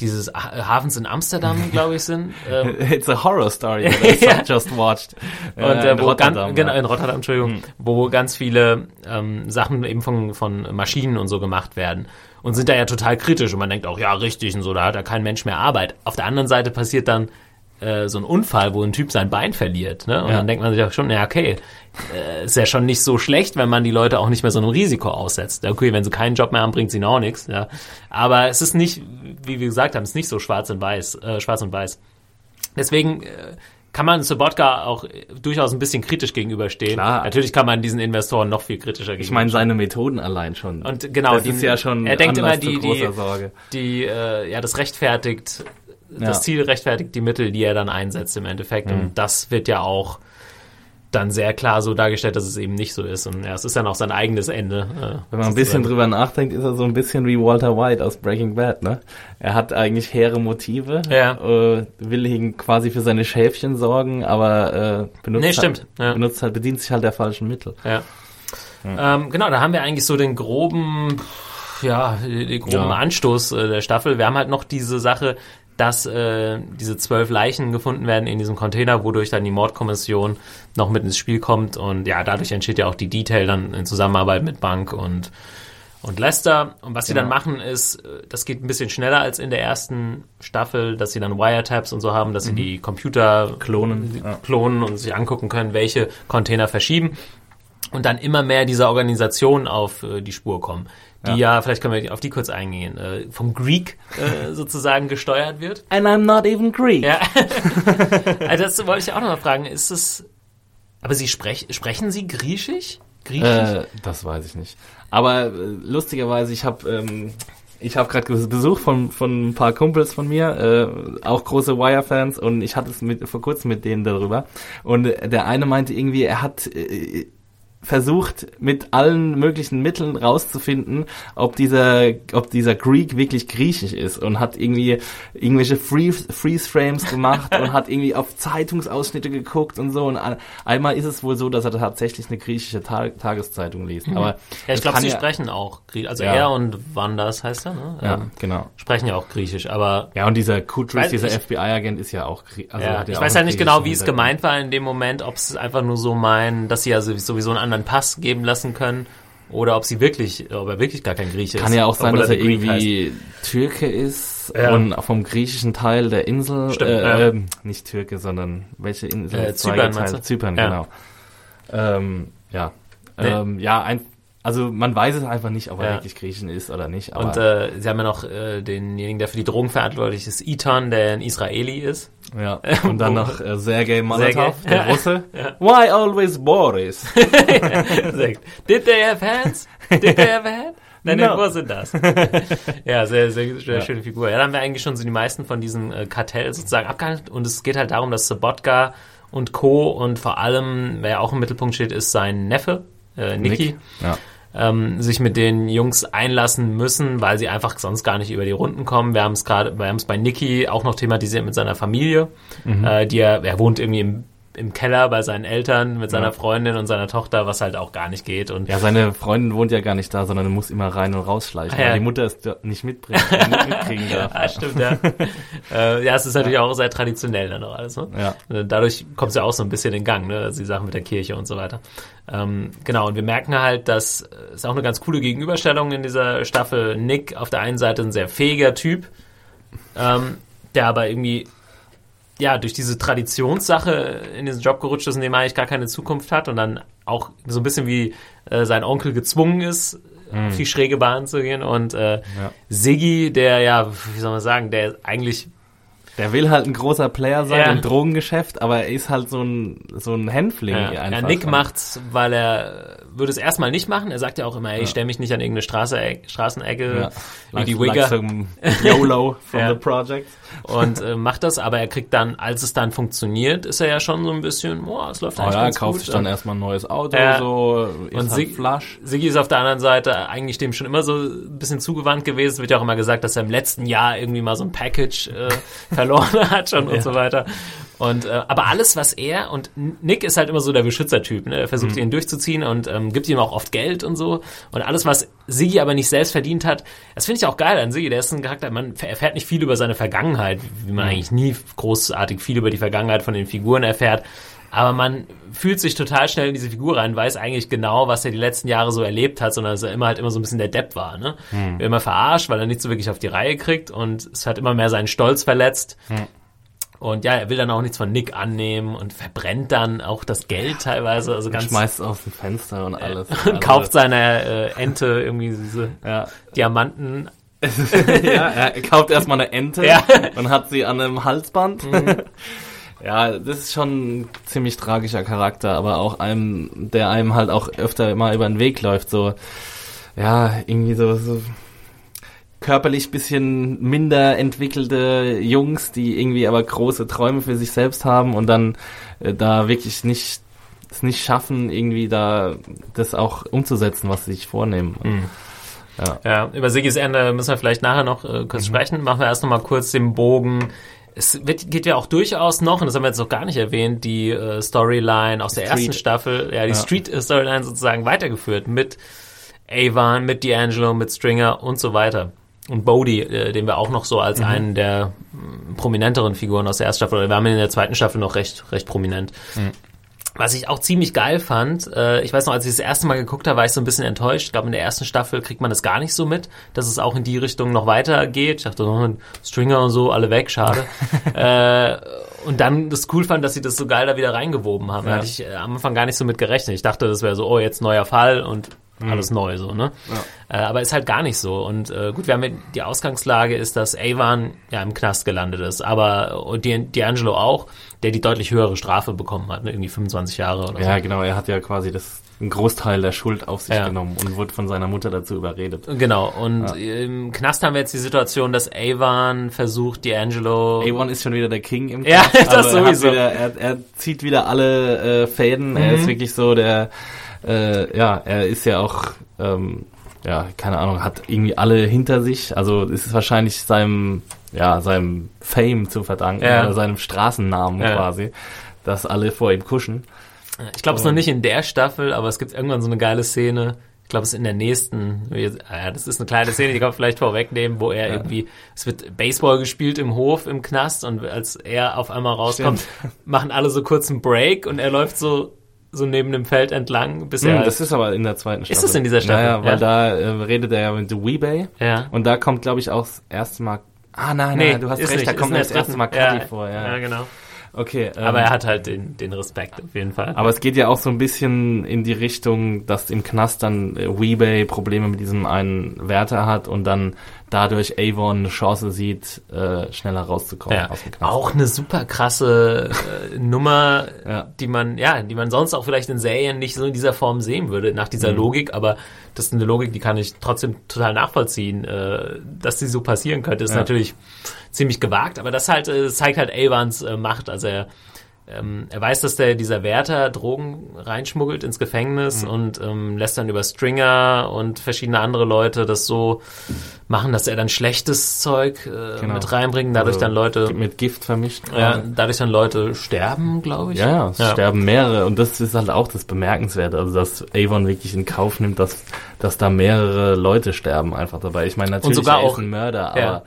dieses Hafens in Amsterdam, glaube ich, sind. Ähm, It's a horror story that I just watched. Und äh, äh wo Rotterdam, ganz, genau, in Rotterdam, Entschuldigung, hm. wo ganz viele ähm, Sachen eben von, von Maschinen und so gemacht werden. Und sind da ja total kritisch und man denkt auch, ja, richtig und so, da hat ja kein Mensch mehr Arbeit. Auf der anderen Seite passiert dann äh, so ein Unfall, wo ein Typ sein Bein verliert. Ne? Und ja. dann denkt man sich auch schon, ja, okay, äh, ist ja schon nicht so schlecht, wenn man die Leute auch nicht mehr so einem Risiko aussetzt. Okay, wenn sie keinen Job mehr haben, bringt sie ihnen auch nichts. Ja? Aber es ist nicht, wie wir gesagt haben, es ist nicht so schwarz und weiß, äh, schwarz und weiß. Deswegen äh, kann man Sobotka auch durchaus ein bisschen kritisch gegenüberstehen. Klar. Natürlich kann man diesen Investoren noch viel kritischer gegenüberstehen. Ich meine seine Methoden allein schon. Und genau, das die, ist ja schon er denkt immer die die, die äh, ja das rechtfertigt das Ziel rechtfertigt die Mittel, die er dann einsetzt im Endeffekt. Mhm. Und das wird ja auch dann sehr klar so dargestellt, dass es eben nicht so ist. Und ja, es ist dann auch sein eigenes Ende. Äh, Wenn man ein bisschen drüber nachdenkt, ist er so ein bisschen wie Walter White aus Breaking Bad, ne? Er hat eigentlich hehre Motive, ja. äh, will ihn quasi für seine Schäfchen sorgen, aber äh, benutzt, nee, halt, ja. benutzt halt, bedient sich halt der falschen Mittel. Ja. ja. Ähm, genau, da haben wir eigentlich so den groben ja, den groben ja. Anstoß äh, der Staffel. Wir haben halt noch diese Sache, dass äh, diese zwölf Leichen gefunden werden in diesem Container, wodurch dann die Mordkommission noch mit ins Spiel kommt und ja, dadurch entsteht ja auch die Detail dann in Zusammenarbeit mit Bank und und Lester. Und was sie dann machen ist, äh, das geht ein bisschen schneller als in der ersten Staffel, dass sie dann Wiretaps und so haben, dass mhm. sie die Computer klonen, ja. klonen und sich angucken können, welche Container verschieben und dann immer mehr dieser Organisation auf äh, die Spur kommen die ja. ja, vielleicht können wir auf die kurz eingehen, äh, vom Greek äh, sozusagen gesteuert wird. And I'm not even Greek. Ja. also das wollte ich auch noch mal fragen. Ist es, aber Sie sprech, sprechen Sie Griechisch? Griechisch? Äh, das weiß ich nicht. Aber äh, lustigerweise, ich habe ähm, Ich habe gerade Besuch von, von ein paar Kumpels von mir, äh, auch große Wire-Fans und ich hatte es mit, vor kurzem mit denen darüber. Und der eine meinte irgendwie, er hat äh, versucht, mit allen möglichen Mitteln rauszufinden, ob dieser, ob dieser Greek wirklich griechisch ist und hat irgendwie irgendwelche Freeze-Frames gemacht und hat irgendwie auf Zeitungsausschnitte geguckt und so. Und einmal ist es wohl so, dass er tatsächlich eine griechische Ta Tageszeitung liest. Mhm. Aber ja, ich glaube, sie ja, sprechen auch Griechisch. Also ja. er und Wanders heißt er, ne? Ja, ähm, genau. Sprechen ja auch Griechisch, aber. Ja, und dieser Kutris, dieser FBI-Agent ist ja auch Griechisch. Also ja, ich weiß ja nicht genau, wie es gemeint war in dem Moment, ob es einfach nur so meinen, dass sie ja sowieso einen anderen Pass geben lassen können oder ob sie wirklich, ob er wirklich gar kein Grieche ist. Kann ja auch sein, dass er irgendwie heißt. Türke ist ja. und vom griechischen Teil der Insel, Stimmt, äh, ja. äh, nicht Türke, sondern welche Insel? Äh, Zypern, Zypern, ja. genau. Ähm, ja, nee. ähm, ja, ein, also man weiß es einfach nicht, ob er ja. wirklich Griechen ist oder nicht. und äh, sie haben ja noch äh, denjenigen, der für die Drogen verantwortlich ist, Iton, der ein Israeli ist. Ja. Und dann noch äh, Sergei Sergei. der Russe. Ja. Why always Boris? Did they have hands? Did they have hands? Nein, no. wo sind das? ja, sehr, sehr, sehr ja. schöne Figur. Ja, dann haben wir eigentlich schon so die meisten von diesen äh, Kartells sozusagen abgehandelt. Und es geht halt darum, dass Sobotka und Co. und vor allem, wer ja auch im Mittelpunkt steht, ist sein Neffe, äh, Niki. Nick. Ja ähm, sich mit den Jungs einlassen müssen, weil sie einfach sonst gar nicht über die Runden kommen. Wir haben es gerade, wir haben es bei Nicky auch noch thematisiert mit seiner Familie, mhm. äh, die er, er wohnt irgendwie im im Keller bei seinen Eltern mit seiner ja. Freundin und seiner Tochter, was halt auch gar nicht geht. Und ja, seine Freundin wohnt ja gar nicht da, sondern muss immer rein und rausschleichen, ah, ja. weil die Mutter es nicht mitbringen, mitkriegen darf. ja, stimmt, ja. äh, ja, es ist natürlich auch sehr traditionell dann auch alles. Ne? Ja. Äh, dadurch kommt es ja auch so ein bisschen in Gang, ne? Also die Sachen mit der Kirche und so weiter. Ähm, genau, und wir merken halt, dass äh, es ist auch eine ganz coole Gegenüberstellung in dieser Staffel. Nick auf der einen Seite ein sehr fähiger Typ, ähm, der aber irgendwie ja, durch diese Traditionssache in diesen Job gerutscht ist, in dem er eigentlich gar keine Zukunft hat und dann auch so ein bisschen wie äh, sein Onkel gezwungen ist, mhm. auf die schräge Bahn zu gehen. Und äh, ja. Siggi, der ja, wie soll man sagen, der eigentlich der will halt ein großer Player sein ja. im Drogengeschäft, aber er ist halt so ein, so ein Hänfling ja. einfach. Ja, Nick macht's, weil er würde es erstmal nicht machen. Er sagt ja auch immer, ey, ich stelle mich nicht an irgendeine Straße, Straßenecke ja. wie like, die Wigger. Like YOLO from the project. Und äh, macht das, aber er kriegt dann, als es dann funktioniert, ist er ja schon so ein bisschen, boah, es läuft oh, eigentlich ja, ganz er kauft gut. sich dann erstmal ein neues Auto, so, ist und halt Flash. Siggi ist auf der anderen Seite eigentlich dem schon immer so ein bisschen zugewandt gewesen. Es wird ja auch immer gesagt, dass er im letzten Jahr irgendwie mal so ein Package äh, verloren hat schon und so weiter. Und äh, aber alles, was er und Nick ist halt immer so der Beschützertyp, ne? Er versucht mhm. ihn durchzuziehen und ähm, gibt ihm auch oft Geld und so. Und alles, was Siggi aber nicht selbst verdient hat, das finde ich auch geil an Siggi. Der ist ein Charakter, man erfährt nicht viel über seine Vergangenheit, wie man mhm. eigentlich nie großartig viel über die Vergangenheit von den Figuren erfährt. Aber man fühlt sich total schnell in diese Figur rein, weiß eigentlich genau, was er die letzten Jahre so erlebt hat, sondern dass er immer halt immer so ein bisschen der Depp war, ne? Hm. Immer verarscht, weil er nicht so wirklich auf die Reihe kriegt und es hat immer mehr seinen Stolz verletzt. Hm. Und ja, er will dann auch nichts von Nick annehmen und verbrennt dann auch das Geld teilweise. Also ganz schmeißt aus dem Fenster und alles. und also kauft seiner äh, Ente irgendwie diese ja. Diamanten. ja, er kauft erstmal eine Ente ja. und hat sie an einem Halsband. Mhm. Ja, das ist schon ein ziemlich tragischer Charakter, aber auch einem, der einem halt auch öfter mal über den Weg läuft, so, ja, irgendwie so, so körperlich bisschen minder entwickelte Jungs, die irgendwie aber große Träume für sich selbst haben und dann äh, da wirklich nicht es nicht schaffen, irgendwie da das auch umzusetzen, was sie sich vornehmen. Mhm. Ja. ja, über Sigis Ende müssen wir vielleicht nachher noch äh, kurz mhm. sprechen. Machen wir erst noch mal kurz den Bogen. Es wird, geht ja auch durchaus noch, und das haben wir jetzt noch gar nicht erwähnt, die äh, Storyline aus Street. der ersten Staffel, ja, die ja. Street-Storyline sozusagen weitergeführt mit Avon, mit D'Angelo, mit Stringer und so weiter und Bodhi, äh, den wir auch noch so als mhm. einen der äh, prominenteren Figuren aus der ersten Staffel, oder wir haben ihn in der zweiten Staffel noch recht, recht prominent. Mhm. Was ich auch ziemlich geil fand, äh, ich weiß noch, als ich das erste Mal geguckt habe, war ich so ein bisschen enttäuscht. Ich glaube, in der ersten Staffel kriegt man das gar nicht so mit, dass es auch in die Richtung noch weitergeht. Ich dachte, oh, Stringer und so, alle weg, schade. äh, und dann das cool fand, dass sie das so geil da wieder reingewoben haben. Ja. Da hatte ich äh, am Anfang gar nicht so mit gerechnet. Ich dachte, das wäre so, oh, jetzt neuer Fall und mhm. alles neu so, ne? Ja. Äh, aber ist halt gar nicht so. Und äh, gut, wir haben die Ausgangslage ist, dass Avon ja im Knast gelandet ist, aber und D'Angelo auch, der die deutlich höhere Strafe bekommen hat, ne? irgendwie 25 Jahre oder ja, so. Ja, genau, er hat ja quasi das einen Großteil der Schuld auf sich Ja. genommen und wurde von seiner Mutter dazu überredet. Genau, und im Knast haben wir jetzt die Situation, dass Avon versucht, D'Angelo... A1 ist schon wieder der King im Ja, Cast, das also er sowieso. Wieder, er, er zieht wieder alle äh, Fäden. Er Mhm. ist wirklich so der, äh, ja, er ist ja auch, ähm, ja, keine Ahnung, hat irgendwie alle hinter sich. Also es ist wahrscheinlich seinem, ja, seinem Fame zu verdanken, Ja. oder seinem Straßennamen Ja. quasi, dass alle vor ihm kuschen. Ich glaube, es ist noch nicht in der Staffel, aber es gibt irgendwann so eine geile Szene. Ich glaube, es ist in der nächsten. Ja, das ist eine kleine Szene, die kann man vielleicht vorwegnehmen, wo er irgendwie, es wird Baseball gespielt im Hof im Knast und als er auf einmal rauskommt, machen alle so kurz einen Break und er läuft so so neben dem Feld entlang, bis Hm, das ist aber in der zweiten Staffel. es in dieser Staffel? Ja, ja weil Ja. da äh, redet er ja mit The Weebay. Ja. Und da kommt, glaube ich, auch das erste Mal. Ah, nein, Nee, nein, du hast ist recht, nicht, da ist kommt das erste. Mal Cuddy ja, vor. Ja, Ja, genau. Okay. Ähm, Aber er hat halt den, den Respekt auf jeden Fall. Aber es geht ja auch so ein bisschen in die Richtung, dass im Knast dann äh, Weebay Probleme mit diesem einen Wärter hat und dann dadurch Avon eine Chance sieht, äh, schneller rauszukommen Ja, aus dem Knast. auch eine super krasse äh, Nummer, Ja. die man, ja, die man sonst auch vielleicht in Serien nicht so in dieser Form sehen würde, nach dieser Mhm. Logik, aber das ist eine Logik, die kann ich trotzdem total nachvollziehen, äh, dass die so passieren könnte, ist Ja. natürlich ziemlich gewagt, aber das halt, äh, zeigt halt Avans äh, Macht, also er, ähm, er weiß, dass der dieser Wärter Drogen reinschmuggelt ins Gefängnis Mhm. und ähm, lässt dann über Stringer und verschiedene andere Leute das so machen, dass er dann schlechtes Zeug äh, Genau. mit reinbringt, dadurch Also dann Leute mit Gift vermischt. ja, dadurch dann Leute sterben, glaube ich. Ja, ja, es sterben mehrere und das ist halt auch das Bemerkenswerte, also dass Avon wirklich in Kauf nimmt, dass, dass da mehrere Leute sterben einfach dabei. Ich meine, natürlich sogar er ist auch- ein Mörder, ja. aber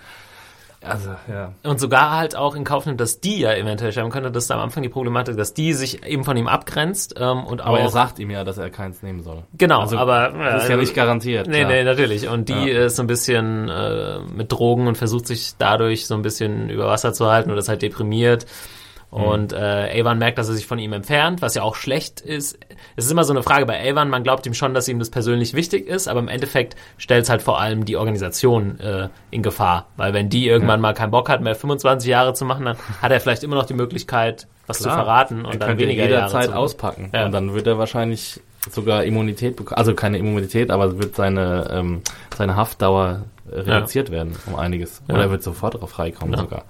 also ja. Und sogar halt auch in Kauf nimmt, dass die ja eventuell sterben könnte. Das ist am Anfang die Problematik, dass die sich eben von ihm abgrenzt ähm, und Aber auch er sagt ihm ja, dass er keins nehmen soll. genau, also, aber Das ist ja nicht garantiert. Nee, klar. nee, natürlich. Und die Ja. ist so ein bisschen äh, mit Drogen und versucht sich dadurch so ein bisschen über Wasser zu halten oder ist halt deprimiert. Mhm. Und äh, Avon merkt, dass er sich von ihm entfernt, was ja auch schlecht ist. Es ist immer so eine Frage bei Avon, man glaubt ihm schon, dass ihm das persönlich wichtig ist, aber im Endeffekt stellt es halt vor allem die Organisation äh, in Gefahr. Weil wenn die irgendwann mal keinen Bock hat, mehr 25 Jahre zu machen, dann hat er vielleicht immer noch die Möglichkeit, was zu Klar. verraten und er dann weniger jederzeit zu auspacken. Ja. Und dann wird er wahrscheinlich sogar Immunität bekommen. Also keine Immunität, aber wird seine, ähm, seine Haftdauer äh, reduziert werden um einiges. Oder er wird sofort drauf freikommen Ja. sogar.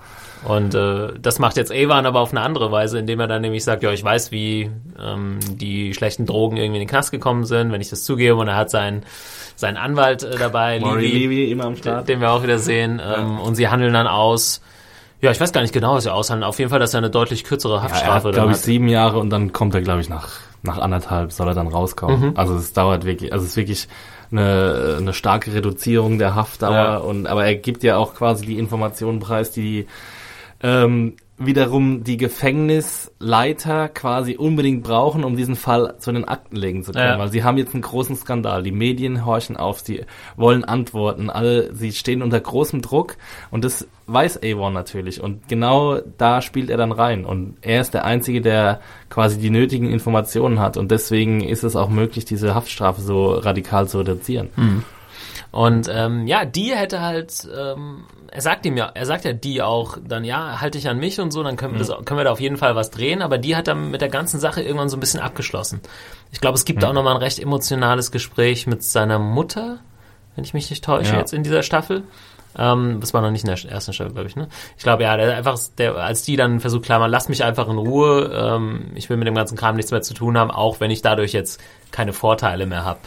Und äh, das macht jetzt Evan aber auf eine andere Weise, indem er dann nämlich sagt, ja, ich weiß, wie ähm, die schlechten Drogen irgendwie in den Knast gekommen sind, wenn ich das zugebe. Und er hat seinen, seinen Anwalt äh, dabei, Maury Levy, immer am Start. den wir auch wieder sehen. Ähm, Und sie handeln dann aus, ja, ich weiß gar nicht genau, was sie aushandeln. Auf jeden Fall, dass er eine deutlich kürzere Ja, er hat, Haftstrafe dann glaube ich, sieben Jahre und dann kommt er, glaube ich, nach, nach anderthalb soll er dann rauskommen. Mhm. Also es dauert wirklich, also es ist wirklich eine, eine starke Reduzierung der Haftdauer Ja. und aber er gibt ja auch quasi die Informationen preis, die ähm, wiederum die Gefängnisleiter quasi unbedingt brauchen, um diesen Fall zu den Akten legen zu können. Ja. Weil sie haben jetzt einen großen Skandal. Die Medien horchen auf, sie wollen Antworten. Alle, sie stehen unter großem Druck und das weiß Avon natürlich. Und genau da spielt er dann rein. Und er ist der Einzige, der quasi die nötigen Informationen hat. Und deswegen ist es auch möglich, diese Haftstrafe so radikal zu reduzieren. Und ähm, ja, die hätte halt, ähm, er sagt ihm ja, er sagt ja die auch dann, ja, halte ich an mich und so, dann können wir, das, können wir da auf jeden Fall was drehen, aber die hat dann mit der ganzen Sache irgendwann so ein bisschen abgeschlossen. Ich glaube, es gibt auch nochmal ein recht emotionales Gespräch mit seiner Mutter, wenn ich mich nicht täusche, Ja. jetzt in dieser Staffel. Ähm, das war noch nicht in der ersten Staffel, glaube ich, ne? Ich glaube, ja, der einfach, der, als die dann versucht, klar, man lasst mich einfach in Ruhe, ähm, ich will mit dem ganzen Kram nichts mehr zu tun haben, auch wenn ich dadurch jetzt keine Vorteile mehr habe.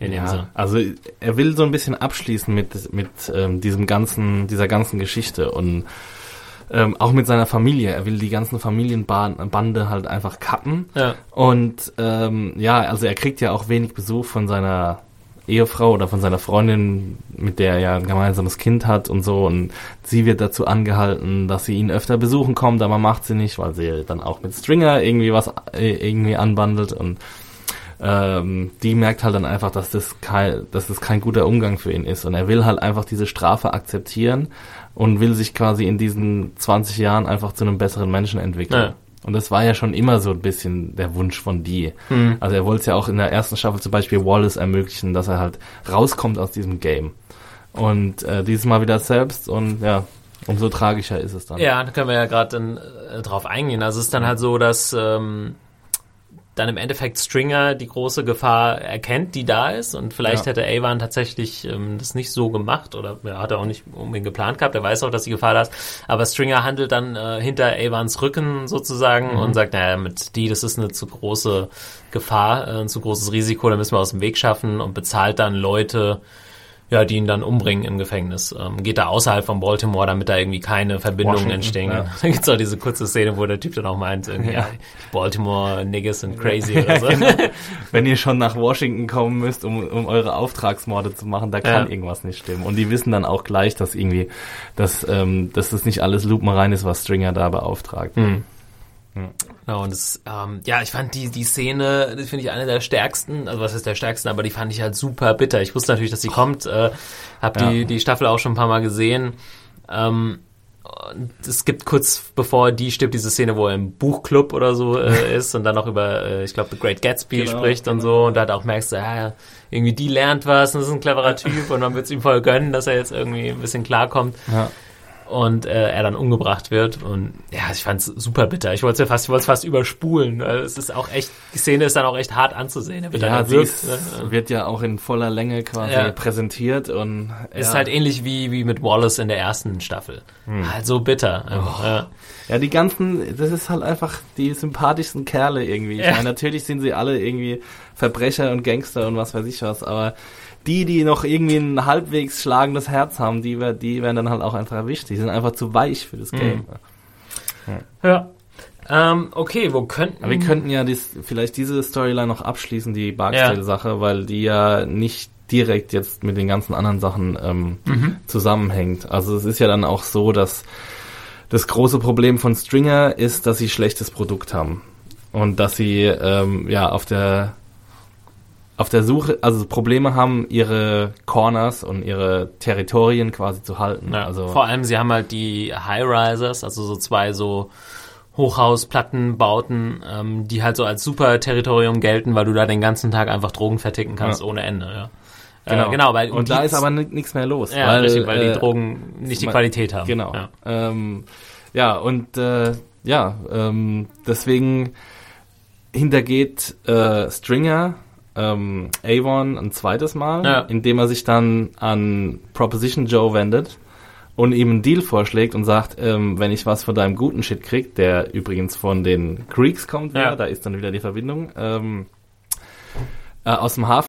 Äh, in dem Sinne. Ja, also er will so ein bisschen abschließen mit, mit ähm, diesem ganzen, dieser ganzen Geschichte und ähm, auch mit seiner Familie. Er will die ganzen Familienbande halt einfach kappen. Ja. Und ähm, ja, also er kriegt ja auch wenig Besuch von seiner Ehefrau oder von seiner Freundin, mit der er ja ein gemeinsames Kind hat und so. Und sie wird dazu angehalten, dass sie ihn öfter besuchen kommt, aber macht sie nicht, weil sie dann auch mit Stringer irgendwie was äh, irgendwie anbandelt und ähm, die merkt halt dann einfach, dass das, kein, dass das kein guter Umgang für ihn ist. Und er will halt einfach diese Strafe akzeptieren und will sich quasi in diesen 20 Jahren einfach zu einem besseren Menschen entwickeln. Ja. Und das war ja schon immer so ein bisschen der Wunsch von die. Also er wollte es ja auch in der ersten Staffel zum Beispiel Wallace ermöglichen, dass er halt rauskommt aus diesem Game. Und äh, dieses Mal wieder selbst und ja, umso tragischer ist es dann. Ja, da können wir ja gerade dann äh, drauf eingehen. Also es ist dann halt so, dass ähm, dann im Endeffekt Stringer die große Gefahr erkennt, die da ist und vielleicht Ja. hätte Avon tatsächlich ähm, das nicht so gemacht oder ja, hat er auch nicht unbedingt geplant gehabt, er weiß auch, dass die Gefahr da ist, aber Stringer handelt dann äh, hinter Avons Rücken sozusagen Mhm. und sagt, naja, mit die, das ist eine zu große Gefahr, äh, ein zu großes Risiko, da müssen wir aus dem Weg schaffen und bezahlt dann Leute, ja, die ihn dann umbringen im Gefängnis. Ähm, geht da außerhalb von Baltimore, damit da irgendwie keine Verbindungen Washington, entstehen. ja. Da gibt's auch diese kurze Szene, wo der Typ dann auch meint, irgendwie, ja. Baltimore Niggas sind crazy oder so. Wenn ihr schon nach Washington kommen müsst, um, um eure Auftragsmorde zu machen, da kann Ja. irgendwas nicht stimmen. Und die wissen dann auch gleich, dass irgendwie, dass, ähm, dass das nicht alles lupenrein ist, was Stringer da beauftragt. Genau, und das, ähm, ja, ich fand die, die Szene, das finde ich eine der stärksten, also was ist der stärksten, aber die fand ich halt super bitter. Ich wusste natürlich, dass sie kommt, äh, hab Ja. die, die Staffel auch schon ein paar Mal gesehen. Ähm, und es gibt kurz bevor die stirbt diese Szene, wo er im Buchclub oder so äh, ist und dann auch über, äh, ich glaube, The Great Gatsby Genau, spricht und so und da halt auch merkst du, ja, irgendwie die lernt was und das ist ein cleverer Typ und man wird es ihm voll gönnen, dass er jetzt irgendwie ein bisschen klarkommt Ja. Und äh, er dann umgebracht wird und ja, ich fand's super bitter. Ich wollte es ja fast, ich wollte fast überspulen. weil Es ist auch echt, die Szene ist dann auch echt hart anzusehen. Er wird Ja, dann ist, ne? wird ja auch in voller Länge quasi Ja. präsentiert und Ist ja. halt ähnlich wie, wie mit Wallace in der ersten Staffel. Halt so bitter. Einfach, ja. Ja, die ganzen, das ist halt einfach die sympathischsten Kerle irgendwie. Ich meine, natürlich sind sie alle irgendwie Verbrecher und Gangster und was weiß ich was, aber die, die noch irgendwie ein halbwegs schlagendes Herz haben, die, die werden dann halt auch einfach erwischt. Die sind einfach zu weich für Mhm. das Game. ja. Ähm, okay, wo könnten Aber wir könnten ja dies, vielleicht diese Storyline noch abschließen, die Barksdale-Sache, weil die ja nicht direkt jetzt mit den ganzen anderen Sachen ähm, zusammenhängt. Also es ist ja dann auch so, dass das große Problem von Stringer ist, dass sie schlechtes Produkt haben und dass sie ähm, ja auf der auf der Suche, also Probleme haben, ihre Corners und ihre Territorien quasi zu halten. Ja, also vor allem, sie haben halt die High-Risers, also so zwei so Hochhausplattenbauten, ähm, die halt so als super Territorium gelten, weil du da den ganzen Tag einfach Drogen verticken kannst Ja. ohne Ende. Ja. genau, Äh, genau weil und da ist aber ni- nichts mehr los, ja, weil, richtig, weil äh, die Drogen nicht die man- Qualität haben. Genau. Ja. Ähm, ja, und äh, ja, ähm, deswegen hintergeht äh, Stringer ähm, Avon ein zweites Mal, Ja. indem er sich dann an Proposition Joe wendet und ihm einen Deal vorschlägt und sagt, ähm, wenn ich was von deinem guten Shit krieg, der übrigens von den Greeks kommt, wieder, Ja. da ist dann wieder die Verbindung, ähm, äh, aus dem Hafen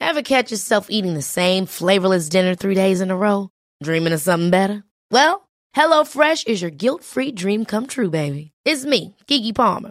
Ever catch yourself eating the same flavorless dinner three days in a row? Dreaming of something better? Well, HelloFresh is your guilt-free dream come true, baby. It's me, Kiki Palmer.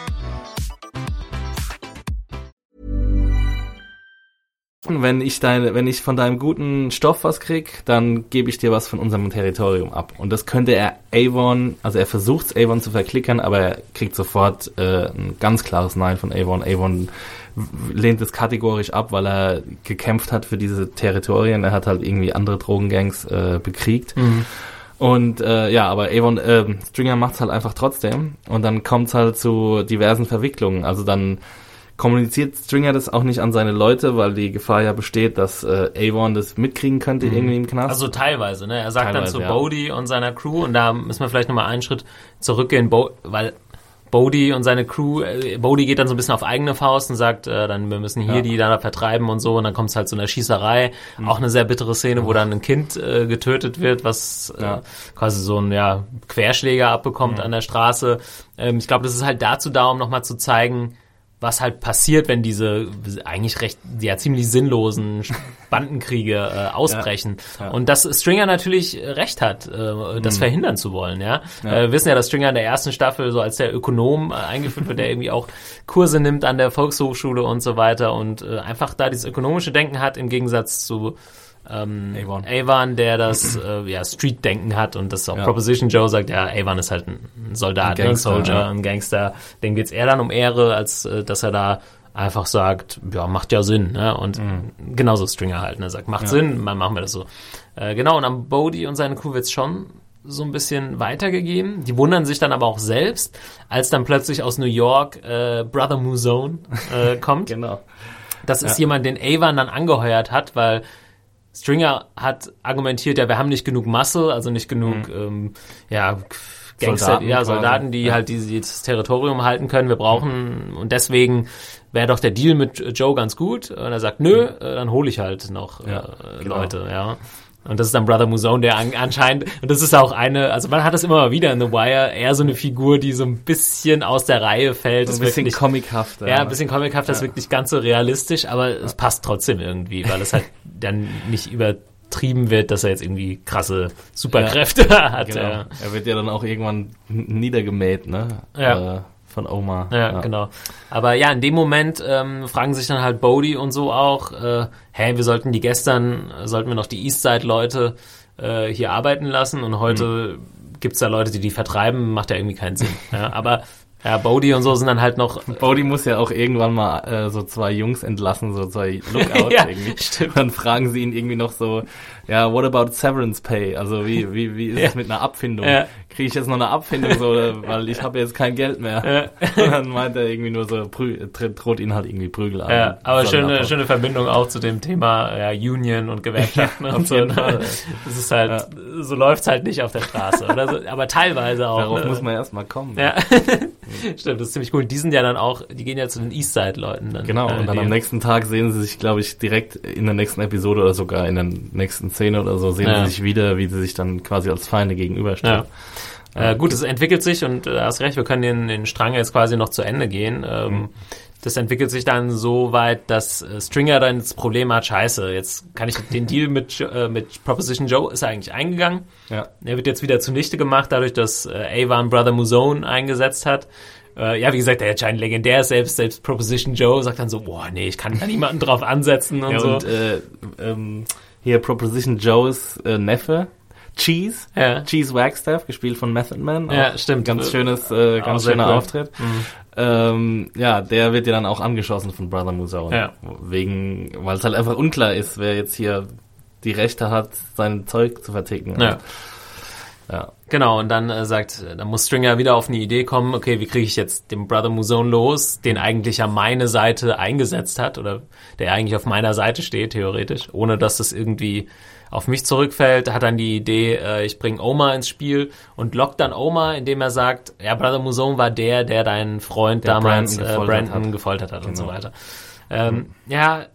Wenn ich deine, wenn ich von deinem guten Stoff was krieg, dann gebe ich dir was von unserem Territorium ab. Und das könnte er Avon, also er versucht Avon zu verklickern, aber er kriegt sofort äh, ein ganz klares Nein von Avon. Avon lehnt es kategorisch ab, weil er gekämpft hat für diese Territorien. Er hat halt irgendwie andere Drogengangs äh, bekriegt. Und äh, ja, aber Avon äh, Stringer macht's halt einfach trotzdem. Und dann kommt's halt zu diversen Verwicklungen. Also dann kommuniziert Stringer das auch nicht an seine Leute, weil die Gefahr ja besteht, dass äh, Avon das mitkriegen könnte irgendwie im Knast. Also teilweise, ne? Er sagt Teilweise, dann zu ja. Bodhi und seiner Crew und da müssen wir vielleicht nochmal einen Schritt zurückgehen, Bo weil Bodhi und seine Crew, äh, Bodhi geht dann so ein bisschen auf eigene Faust und sagt, äh, dann wir müssen hier Ja. die da vertreiben und so und dann kommt es halt zu einer Schießerei. Mhm. Auch eine sehr bittere Szene, wo dann ein Kind äh, getötet wird, was äh, Ja. quasi so ein ja, Querschläger abbekommt an der Straße. Ähm, ich glaube, das ist halt dazu da, um nochmal zu zeigen, was halt passiert, wenn diese eigentlich recht, ja, ziemlich sinnlosen Bandenkriege äh, ausbrechen. Ja, ja. Und dass Stringer natürlich recht hat, äh, das verhindern zu wollen, ja. Äh, wir wissen ja, dass Stringer in der ersten Staffel so als der Ökonom äh, eingeführt wird, der irgendwie auch Kurse nimmt an der Volkshochschule und so weiter und äh, einfach da dieses ökonomische Denken hat im Gegensatz zu ähm, Avon. Avon, der das äh, ja, Street-Denken hat und das auch Ja. Proposition Joe sagt, ja, Avon ist halt ein Soldat, Ein ein, Gangster, Soldier, ja. ein Gangster. Dem geht's eher dann um Ehre, als äh, dass er da einfach sagt, ja, macht ja Sinn. Ne? Und Mhm. genauso Stringer halt, ne? sagt, macht Sinn, dann machen wir das so. Äh, genau, und am Bodhi und seine Crew wird's schon so ein bisschen weitergegeben. Die wundern sich dann aber auch selbst, als dann plötzlich aus New York äh, Brother Muzone äh, kommt. Genau. Das ist jemand, den Avon dann angeheuert hat, weil Stringer hat argumentiert, ja, wir haben nicht genug Muscle, also nicht genug, ähm, ja, Gangster, Soldaten ja. Soldaten, die Ja. halt dieses, Territorium halten können. Wir brauchen, und deswegen wäre doch der Deal mit Joe ganz gut. Und er sagt, nö, äh, dann hole ich halt noch Ja, äh, genau. Leute, ja. Und das ist dann Brother Muzone, der an, anscheinend, und das ist auch eine, also man hat das immer mal wieder in The Wire, eher so eine Figur, die so ein bisschen aus der Reihe fällt. So ein bisschen wirklich- comichaft. ja, ein bisschen comichaft, das ist wirklich ganz so realistisch, aber es passt trotzdem irgendwie, weil es halt dann nicht übertrieben wird, dass er jetzt irgendwie krasse Superkräfte hat. Genau. Ja. Er wird ja dann auch irgendwann niedergemäht, ne? Ja. Äh, von Oma. Ja, genau. Aber ja, in dem Moment ähm, fragen sich dann halt Bodhi und so auch, äh, hey, wir sollten die gestern, äh, sollten wir noch die Eastside-Leute äh, hier arbeiten lassen und heute gibt's da Leute, die die vertreiben, macht ja irgendwie keinen Sinn. Ja, aber ja, Bodhi und so sind dann halt noch Bodhi muss ja auch irgendwann mal äh, so zwei Jungs entlassen, so zwei Lookouts Ja, irgendwie. stimmt. Dann fragen sie ihn irgendwie noch so, ja, what about severance pay? Also wie, wie, wie ist es mit einer Abfindung? Ja. Kriege ich jetzt noch eine Abfindung so, oder, weil ich habe jetzt kein Geld mehr. Und dann meint er irgendwie nur so, droht ihn halt irgendwie Prügel an. Ja, aber schöne, schöne Verbindung auch zu dem Thema ja, Union und Gewerkschaften Ja, und so. ne? Fall. Das ist halt, so läuft's halt nicht auf der Straße. Oder so, aber teilweise auch. Darauf ne? muss man erstmal kommen. Ja, stimmt, das ist ziemlich cool. Die sind ja dann auch, die gehen ja zu den Eastside-Leuten dann. Genau, äh, und dann am nächsten Tag sehen sie sich, glaube ich, direkt in der nächsten Episode oder sogar in der nächsten Szene oder so, sehen Ja. sie sich wieder, wie sie sich dann quasi als Feinde gegenüberstehen. Ja. Äh, gut, es entwickelt sich und äh, hast recht, wir können den, den Strang jetzt quasi noch zu Ende gehen. Ähm, Das entwickelt sich dann so weit, dass äh, Stringer dann das Problem hat, scheiße, jetzt kann ich den Deal mit, äh, mit Proposition Joe, ist er eigentlich eingegangen. Ja. Er wird jetzt wieder zunichte gemacht, dadurch, dass äh, Avon Brother Muzone eingesetzt hat. Äh, ja, wie gesagt, der scheint legendär, selbst, selbst Proposition Joe sagt dann so, boah, nee, ich kann da niemanden drauf ansetzen und Ja, so. und äh, ähm, hier Proposition Joes äh, Neffe, Cheese, Ja. Cheese Wagstaff, gespielt von Method Man. Ja, stimmt. Ganz schönes, äh, ganz schöner cool. Mhm. Auftritt. Ähm, ja, der wird ja dann auch angeschossen von Brother Muzone. Ja. Wegen, weil es halt einfach unklar ist, wer jetzt hier die Rechte hat, sein Zeug zu verticken. Ja. Ja. Genau, und dann äh, sagt, dann muss Stringer wieder auf eine Idee kommen, okay, wie kriege ich jetzt den Brother Muzone los, den eigentlich ja meine Seite eingesetzt hat oder der eigentlich auf meiner Seite steht, theoretisch, ohne dass das irgendwie auf mich zurückfällt, hat dann die Idee, äh, ich bringe Oma ins Spiel und lockt dann Oma, indem er sagt, ja, Brother Muzone war der, der deinen Freund Der damals Brandon äh, gefoltert Brandon hat. gefoltert hat und so Genau. weiter. Ähm, Ja,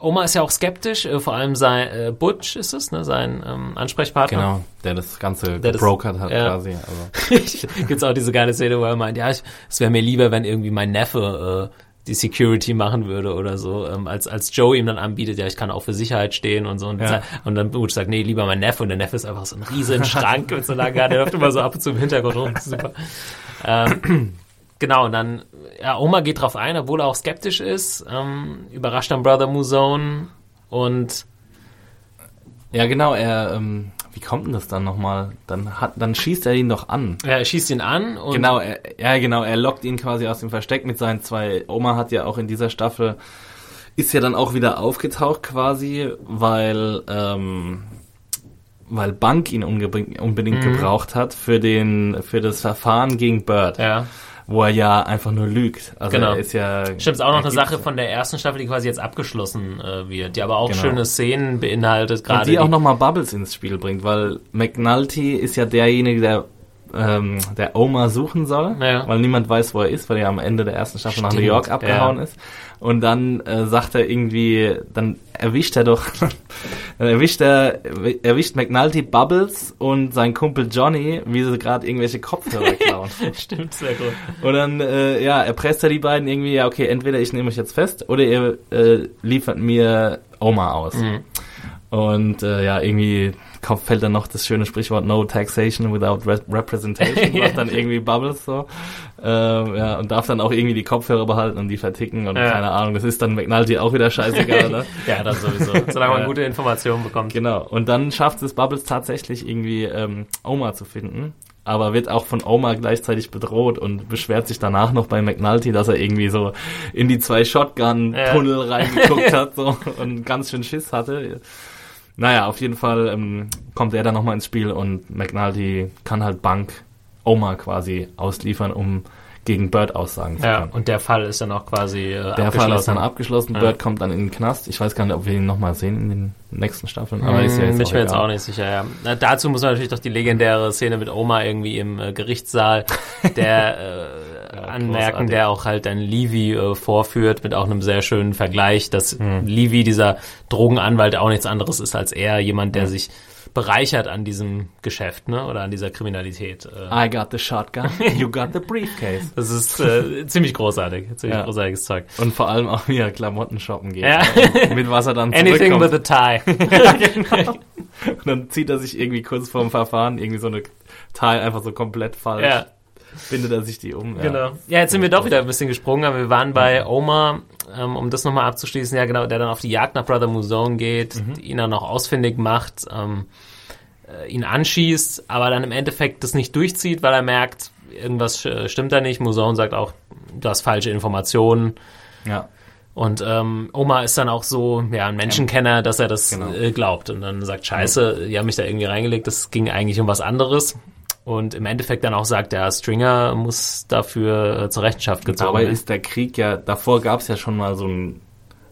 Oma ist ja auch skeptisch, äh, vor allem sein äh, Butch ist es, ne, sein ähm, Ansprechpartner. Genau, der das Ganze Der das- gebrokert hat ja. quasi. Also. Gibt's auch diese geile Szene, wo er meint, ja, ich- es wäre mir lieber, wenn irgendwie mein Neffe äh, die Security machen würde oder so, ähm, als als Joe ihm dann anbietet, ja, ich kann auch für Sicherheit stehen und so und, Ja. und dann Butch sagt, nee, lieber mein Neffe und der Neffe ist einfach so ein riesen Schrank mit so einer Garde, der läuft immer so ab und zu im Hintergrund rum, super. Ähm, genau, und dann, ja, Oma geht drauf ein, obwohl er auch skeptisch ist, ähm, überrascht dann Brother Muzone und Ja, genau, er, ähm, wie kommt denn das dann nochmal? Dann hat, dann schießt er ihn doch an. ja, er schießt ihn an und Genau, er, ja genau, er lockt ihn quasi aus dem Versteck mit seinen zwei. Oma hat ja auch in dieser Staffel ist ja dann auch wieder aufgetaucht quasi, weil ähm, weil Bank ihn unbedingt, unbedingt gebraucht hat für den für das Verfahren gegen Bird, ja. Wo er ja einfach nur lügt. Also Genau. ist ja Stimmt, ist auch noch eine Sache von der ersten Staffel, die quasi jetzt abgeschlossen äh, wird, die aber auch Genau. schöne Szenen beinhaltet, Und gerade. die auch nochmal Bubbles ins Spiel bringt, weil McNulty ist ja derjenige, der ähm, der Oma suchen soll, Ja. weil niemand weiß, wo er ist, weil er am Ende der ersten Staffel nach New Stimmt, York abgehauen ja. ist. Und dann äh, sagt er irgendwie, dann erwischt er doch, dann erwischt er, erwischt McNulty Bubbles und sein Kumpel Johnny, wie sie gerade irgendwelche Kopfhörer klauen. Stimmt, sehr gut. Und dann, äh, ja, erpresst er die beiden irgendwie, ja, okay, entweder ich nehme euch jetzt fest oder ihr äh, liefert mir Oma aus. Mhm. Und äh, ja, irgendwie kommt, fällt dann noch das schöne Sprichwort No Taxation without Re Representation, Ja. sagt dann irgendwie Bubbles so. Ähm, ja, und darf dann auch irgendwie die Kopfhörer behalten und die verticken und Ja. keine Ahnung, das ist dann McNulty auch wieder scheißegal, ne? Ja, das sowieso. Solange man Ja. gute Informationen bekommt. Genau. Und dann schafft es Bubbles tatsächlich irgendwie ähm, Oma zu finden. Aber wird auch von Oma gleichzeitig bedroht und beschwert sich danach noch bei McNulty, dass er irgendwie so in die zwei Shotgun-Tunnel reingeguckt hat so, und ganz schön Schiss hatte. Naja, auf jeden Fall ähm, kommt er dann nochmal ins Spiel und McNulty kann halt Bank Oma quasi ausliefern, um gegen Bird aussagen zu Ja, können. und der Fall ist dann auch quasi äh, der Fall ist dann abgeschlossen. Ja. Bird kommt dann in den Knast. Ich weiß gar nicht, ob wir ihn nochmal sehen in den nächsten Staffeln, aber ist ja Hm, jetzt bin auch ich mir jetzt auch nicht sicher, ja. Na, dazu muss man natürlich doch die legendäre Szene mit Oma irgendwie im äh, Gerichtssaal, der äh, anmerken, großartig. der auch halt dann Levy äh, vorführt mit auch einem sehr schönen Vergleich, dass Hm. Levy, dieser Drogenanwalt, auch nichts anderes ist als er, jemand, Hm. der sich bereichert an diesem Geschäft, ne, oder an dieser Kriminalität. Äh, I got the shotgun, you got the briefcase. das ist äh, ziemlich großartig, ziemlich Ja. großartiges Zeug. Und vor allem auch wieder Klamotten shoppen geht. Ja. Mit was er dann Anything with a tie. Und dann zieht er sich irgendwie kurz vorm Verfahren irgendwie so eine Teil einfach so komplett falsch. ja. Bindet er sich die um. Ja. Genau. Ja, jetzt sind wir doch wieder ein bisschen gesprungen, aber wir waren bei Omar, ähm, um das nochmal abzuschließen, ja genau, der dann auf die Jagd nach Brother Muzone geht, ihn dann noch ausfindig macht, ähm, äh, ihn anschießt, aber dann im Endeffekt das nicht durchzieht, weil er merkt, irgendwas äh, stimmt da nicht. Muzone sagt auch, du hast falsche Informationen. Ja. Und ähm, Oma ist dann auch so, ja, ein Menschenkenner, dass er das Genau. äh, glaubt und dann sagt, scheiße, die haben mich da irgendwie reingelegt, das ging eigentlich um was anderes. Und im Endeffekt dann auch sagt, der Stringer muss dafür äh, zur Rechenschaft gezogen Dabei werden. ist der Krieg ja, davor gab es ja schon mal so, ein,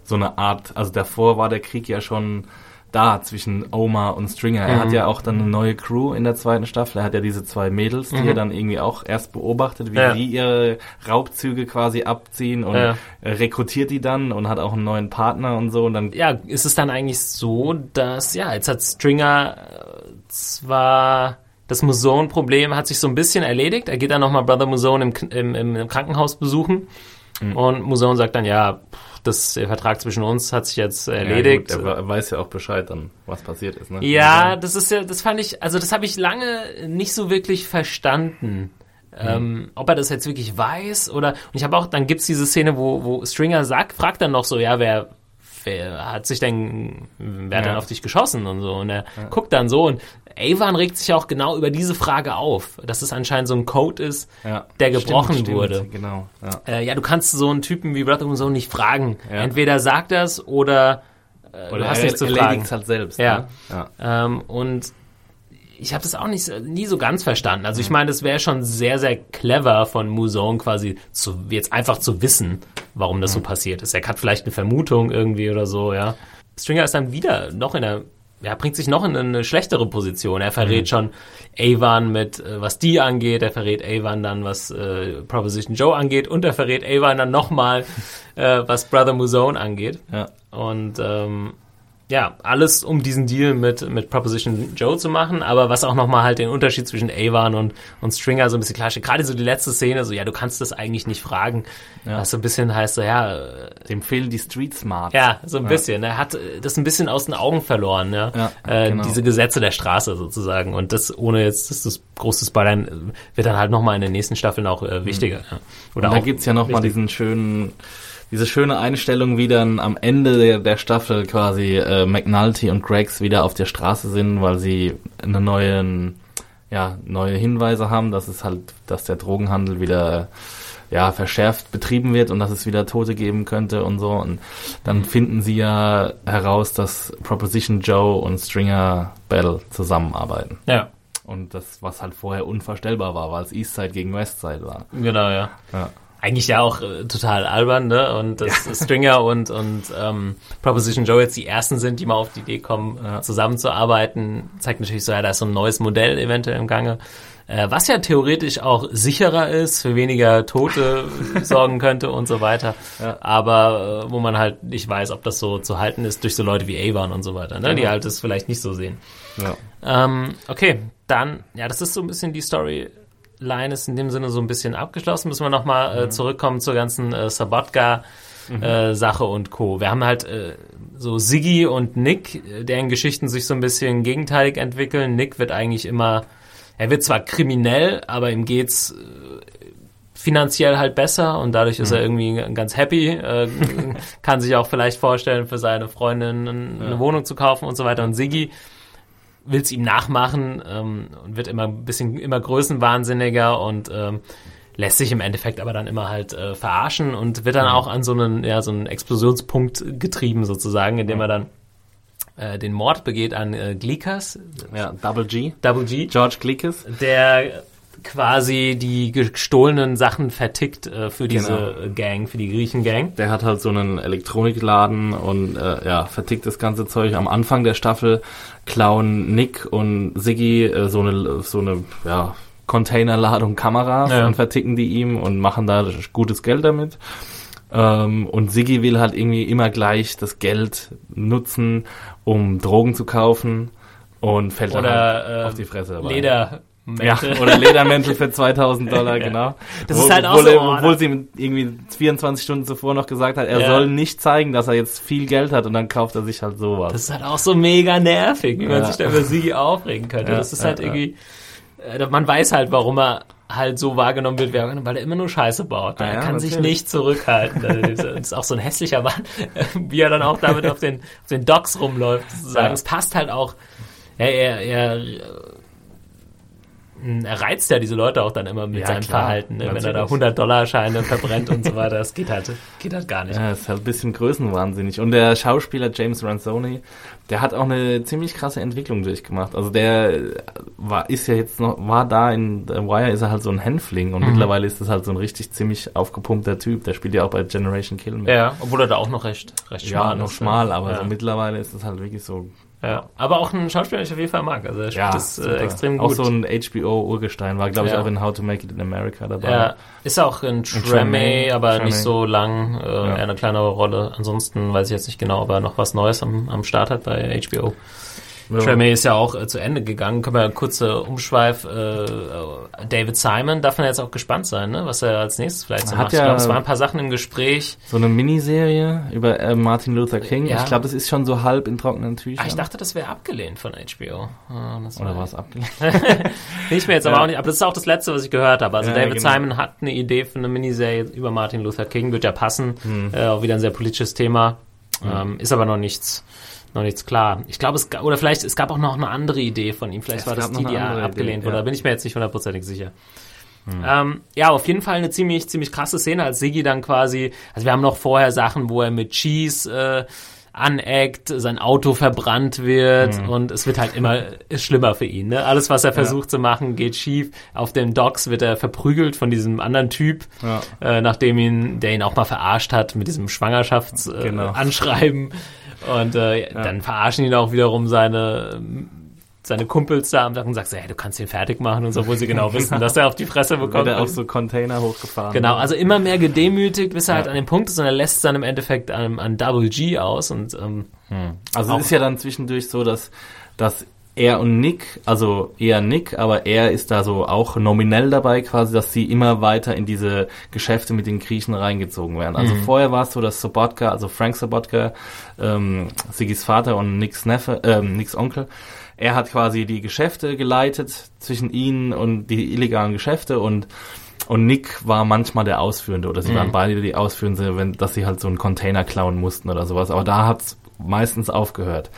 so eine Art, also davor war der Krieg ja schon da zwischen Omar und Stringer. Er Mhm. hat ja auch dann eine neue Crew in der zweiten Staffel. Er hat ja diese zwei Mädels, die er dann irgendwie auch erst beobachtet, wie Mhm. Ja. die ihre Raubzüge quasi abziehen und Ja. rekrutiert die dann und hat auch einen neuen Partner und so und dann ja, ist es dann eigentlich so, dass, ja, jetzt hat Stringer äh, zwar das Muson-Problem hat sich so ein bisschen erledigt. Er geht dann nochmal Brother Muson im, im, im, Krankenhaus besuchen. Und Muson sagt dann, ja, das, der Vertrag zwischen uns hat sich jetzt erledigt. Ja, gut, er we- weiß ja auch Bescheid dann, was passiert ist. Ne? Ja, das ist ja, das fand ich, also das habe ich lange nicht so wirklich verstanden. Ähm, ob er das jetzt wirklich weiß oder und ich habe auch, dann gibt's diese Szene, wo, wo Stringer sagt, fragt dann noch so, ja, wer, wer hat sich denn, wer hat Ja. denn auf dich geschossen und so und er guckt dann so und Avon regt sich auch genau über diese Frage auf, dass es anscheinend so ein Code ist, Ja. der gebrochen Stimmt, stimmt, wurde. Genau. Ja. Äh, ja, du kannst so einen Typen wie Brother so nicht fragen. Ja. Entweder sagt das oder, äh, Oder du hast nichts zu fragen. halt selbst. Ja. Ne? ja. Ähm, und ich habe das auch nicht, so- nie so ganz verstanden. Also Mhm. ich meine, das wäre schon sehr, sehr clever von Muson quasi zu, jetzt einfach zu wissen, warum Mhm. das so passiert ist. Er hat vielleicht eine Vermutung irgendwie oder so, ja. Stringer ist dann wieder noch in der, ja, bringt sich noch in eine schlechtere Position. Er verrät Mhm. schon Avon mit, äh, was die angeht, er verrät Avon dann, was äh, Proposition Joe angeht und er verrät Avon dann nochmal, äh, was Brother Muzone angeht. Ja. Und ähm, ja, alles um diesen Deal mit, mit Proposition Joe zu machen, aber was auch nochmal halt den Unterschied zwischen Avon und, und Stringer so ein bisschen klarstellt. Gerade so die letzte Szene, so, ja, du kannst das eigentlich nicht fragen. Ja. Was so ein bisschen heißt, so, ja, äh, Dem fehlen die Street Smarts. ja, so ein bisschen. Er hat äh, das ein bisschen aus den Augen verloren, ja. Ja, äh, genau. Diese Gesetze der Straße sozusagen. Und das, ohne jetzt das, das große Spoilern, äh, wird dann halt nochmal in den nächsten Staffeln auch äh, wichtiger. Ja. Oder Und da gibt's ja noch mal wichtig. diesen schönen, diese schöne Einstellung, wie dann am Ende der, der Staffel quasi äh, McNulty und Greggs wieder auf der Straße sind, weil sie eine neuen, ja, neue Hinweise haben, dass es halt, dass der Drogenhandel wieder ja, verschärft betrieben wird und dass es wieder Tote geben könnte und so. Und dann finden sie ja heraus, dass Proposition Joe und Stringer Bell zusammenarbeiten. Ja, Und das, was halt vorher unvorstellbar war, weil es Eastside gegen Westside war. genau, ja. Ja. Eigentlich ja auch äh, total albern, ne? Und dass Stringer und, und ähm, Proposition Joe jetzt die ersten sind, die mal auf die Idee kommen, äh, zusammenzuarbeiten, zeigt natürlich so, ja, da ist so ein neues Modell eventuell im Gange. Äh, was ja theoretisch auch sicherer ist, für weniger Tote sorgen könnte und so weiter. Ja. Aber äh, wo man halt nicht weiß, ob das so zu halten ist durch so Leute wie Avon und so weiter, ne? Die Genau. halt das vielleicht nicht so sehen. Ja. Ähm, okay, dann, ja, das ist so ein bisschen die Storyline, ist in dem Sinne so ein bisschen abgeschlossen. Müssen wir nochmal Mhm. äh, zurückkommen zur ganzen äh, Sabotka. Äh, Sache und Co. Wir haben halt äh, so Siggy und Nick, äh, deren Geschichten sich so ein bisschen gegenteilig entwickeln. Nick wird eigentlich immer, er wird zwar kriminell, aber ihm geht's äh, finanziell halt besser und dadurch Mhm. ist er irgendwie ganz happy, äh, kann sich auch vielleicht vorstellen, für seine Freundin eine Wohnung zu kaufen und so weiter. Und Siggy will es ihm nachmachen ähm, und wird immer ein bisschen immer größenwahnsinniger und ähm, lässt sich im Endeffekt aber dann immer halt äh, verarschen und wird dann auch an so einen ja so einen Explosionspunkt getrieben sozusagen, indem er dann äh, den Mord begeht an äh, Glikas, Ja, Double G. Double G, George Glikes. der quasi die gestohlenen Sachen vertickt äh, für diese Genau. Gang, für die Griechen-Gang. Der hat halt so einen Elektronikladen und äh, ja, vertickt das ganze Zeug. Am Anfang der Staffel klauen Nick und Siggy äh, so eine so eine ja, Containerladung Kameras Ja. und verticken die ihm und machen da gutes Geld damit. Ähm, und Siggy will halt irgendwie immer gleich das Geld nutzen, um Drogen zu kaufen und fällt dann halt Oder auf die Fresse dabei. äh, Leder. Ja, oder Ledermäntel für 2000 Dollar, genau. Das ist halt auch obwohl, so, oh, obwohl sie ihm irgendwie 24 Stunden zuvor noch gesagt hat, er Ja. soll nicht zeigen, dass er jetzt viel Geld hat und dann kauft er sich halt sowas. Das ist halt auch so mega nervig, wie man Ja. sich da über Sigi aufregen könnte. Ja, das ist halt irgendwie, äh, man weiß halt, warum er halt so wahrgenommen wird, weil er immer nur Scheiße baut. Ja, er kann sich nicht zurückhalten. Das ist auch so ein hässlicher Mann, wie er dann auch damit auf den, auf den Docks rumläuft, sozusagen. Es passt halt auch, ja, er, er, er reizt ja diese Leute auch dann immer mit Ja, seinem klar, Verhalten, ne? wenn er da natürlich. 100 Dollar Scheine verbrennt und so weiter. Das geht halt, geht halt gar nicht. Ja, ist halt ein bisschen größenwahnsinnig. Und der Schauspieler James Ransoni, der hat auch eine ziemlich krasse Entwicklung durchgemacht. Also der war, ist ja jetzt noch, war da in The Wire, ist er halt so ein Hänfling Mhm. und mittlerweile ist das halt so ein richtig ziemlich aufgepumpter Typ. Der spielt ja auch bei Generation Kill mit. Ja, obwohl er da auch noch recht, recht Ja, schmal noch ist, ne? schmal, aber Ja. so mittlerweile ist es halt wirklich so Ja, aber auch ein Schauspieler, den ich auf jeden Fall mag. Also er spielt Ja, das äh, extrem Auch gut. so ein HBO-Urgestein war, glaube ich, Ja. auch in How to Make It in America dabei. ja, ist auch in Tremé, aber Tremé. nicht so lang, äh, eher eine kleinere Rolle. Ansonsten weiß ich jetzt nicht genau, ob er noch was Neues am, am Start hat bei HBO. Ja. Tremé ist ja auch äh, zu Ende gegangen. Können wir einen kurzen Umschweif. Äh, äh, David Simon darf man jetzt auch gespannt sein, ne? was er als nächstes vielleicht so Hat macht. ich ja- glaube, es waren ein paar Sachen im Gespräch. So eine Miniserie über äh, Martin Luther King. Ja. Ich glaube, das ist schon so halb in trockenen Tüchern. Ah, ich dachte, das wäre abgelehnt von HBO. Ah, das Oder war- es abgelehnt? Ich mir jetzt aber auch nicht, aber das ist auch das Letzte, was ich gehört habe. Also David genau. Simon hat eine Idee für eine Miniserie über Martin Luther King, wird ja passen. Hm. Äh, auch wieder ein sehr politisches Thema. Ähm, ist aber noch nichts, noch nichts klar. Ich glaube, es ga- oder vielleicht, es gab auch noch eine andere Idee von ihm. Vielleicht Es war das gab die, die abgelehnt Idee, wurde. ja. Da bin ich mir jetzt nicht hundertprozentig sicher. Ähm, ja, auf jeden Fall eine ziemlich, ziemlich krasse Szene, als Siggy dann quasi, also wir haben noch vorher Sachen, wo er mit Cheese äh, aneckt, sein Auto verbrannt wird Mhm. und es wird halt immer schlimmer für ihn. Ne? Alles, was er versucht zu machen, geht schief. Auf den Docks wird er verprügelt von diesem anderen Typ, Ja. äh, nachdem ihn, der ihn auch mal verarscht hat mit diesem Schwangerschaftsanschreiben. Äh, Genau. Und äh, dann verarschen ihn auch wiederum seine seine Kumpels da am Tag und sagt, hey, du kannst ihn fertig machen und so, obwohl sie genau wissen, dass er auf die Fresse Wird bekommt. er auf so Container hochgefahren. Genau, also immer mehr gedemütigt, bis er Ja. halt an dem Punkt ist und er lässt es dann im Endeffekt an, an Double G aus und ähm, Also Auch- es ist ja dann zwischendurch so, dass, dass er und Nick, also eher Nick, aber er ist da so auch nominell dabei quasi, dass sie immer weiter in diese Geschäfte mit den Griechen reingezogen werden. Also vorher war es so, dass Sobotka, also Frank Sobotka, ähm, Sigis Vater und Nicks Neffe, ähm, Nicks Onkel, er hat quasi die Geschäfte geleitet zwischen ihnen und die illegalen Geschäfte und und Nick war manchmal der Ausführende oder sie waren beide die Ausführende, wenn, dass sie halt so einen Container klauen mussten oder sowas. Aber da hat's meistens aufgehört.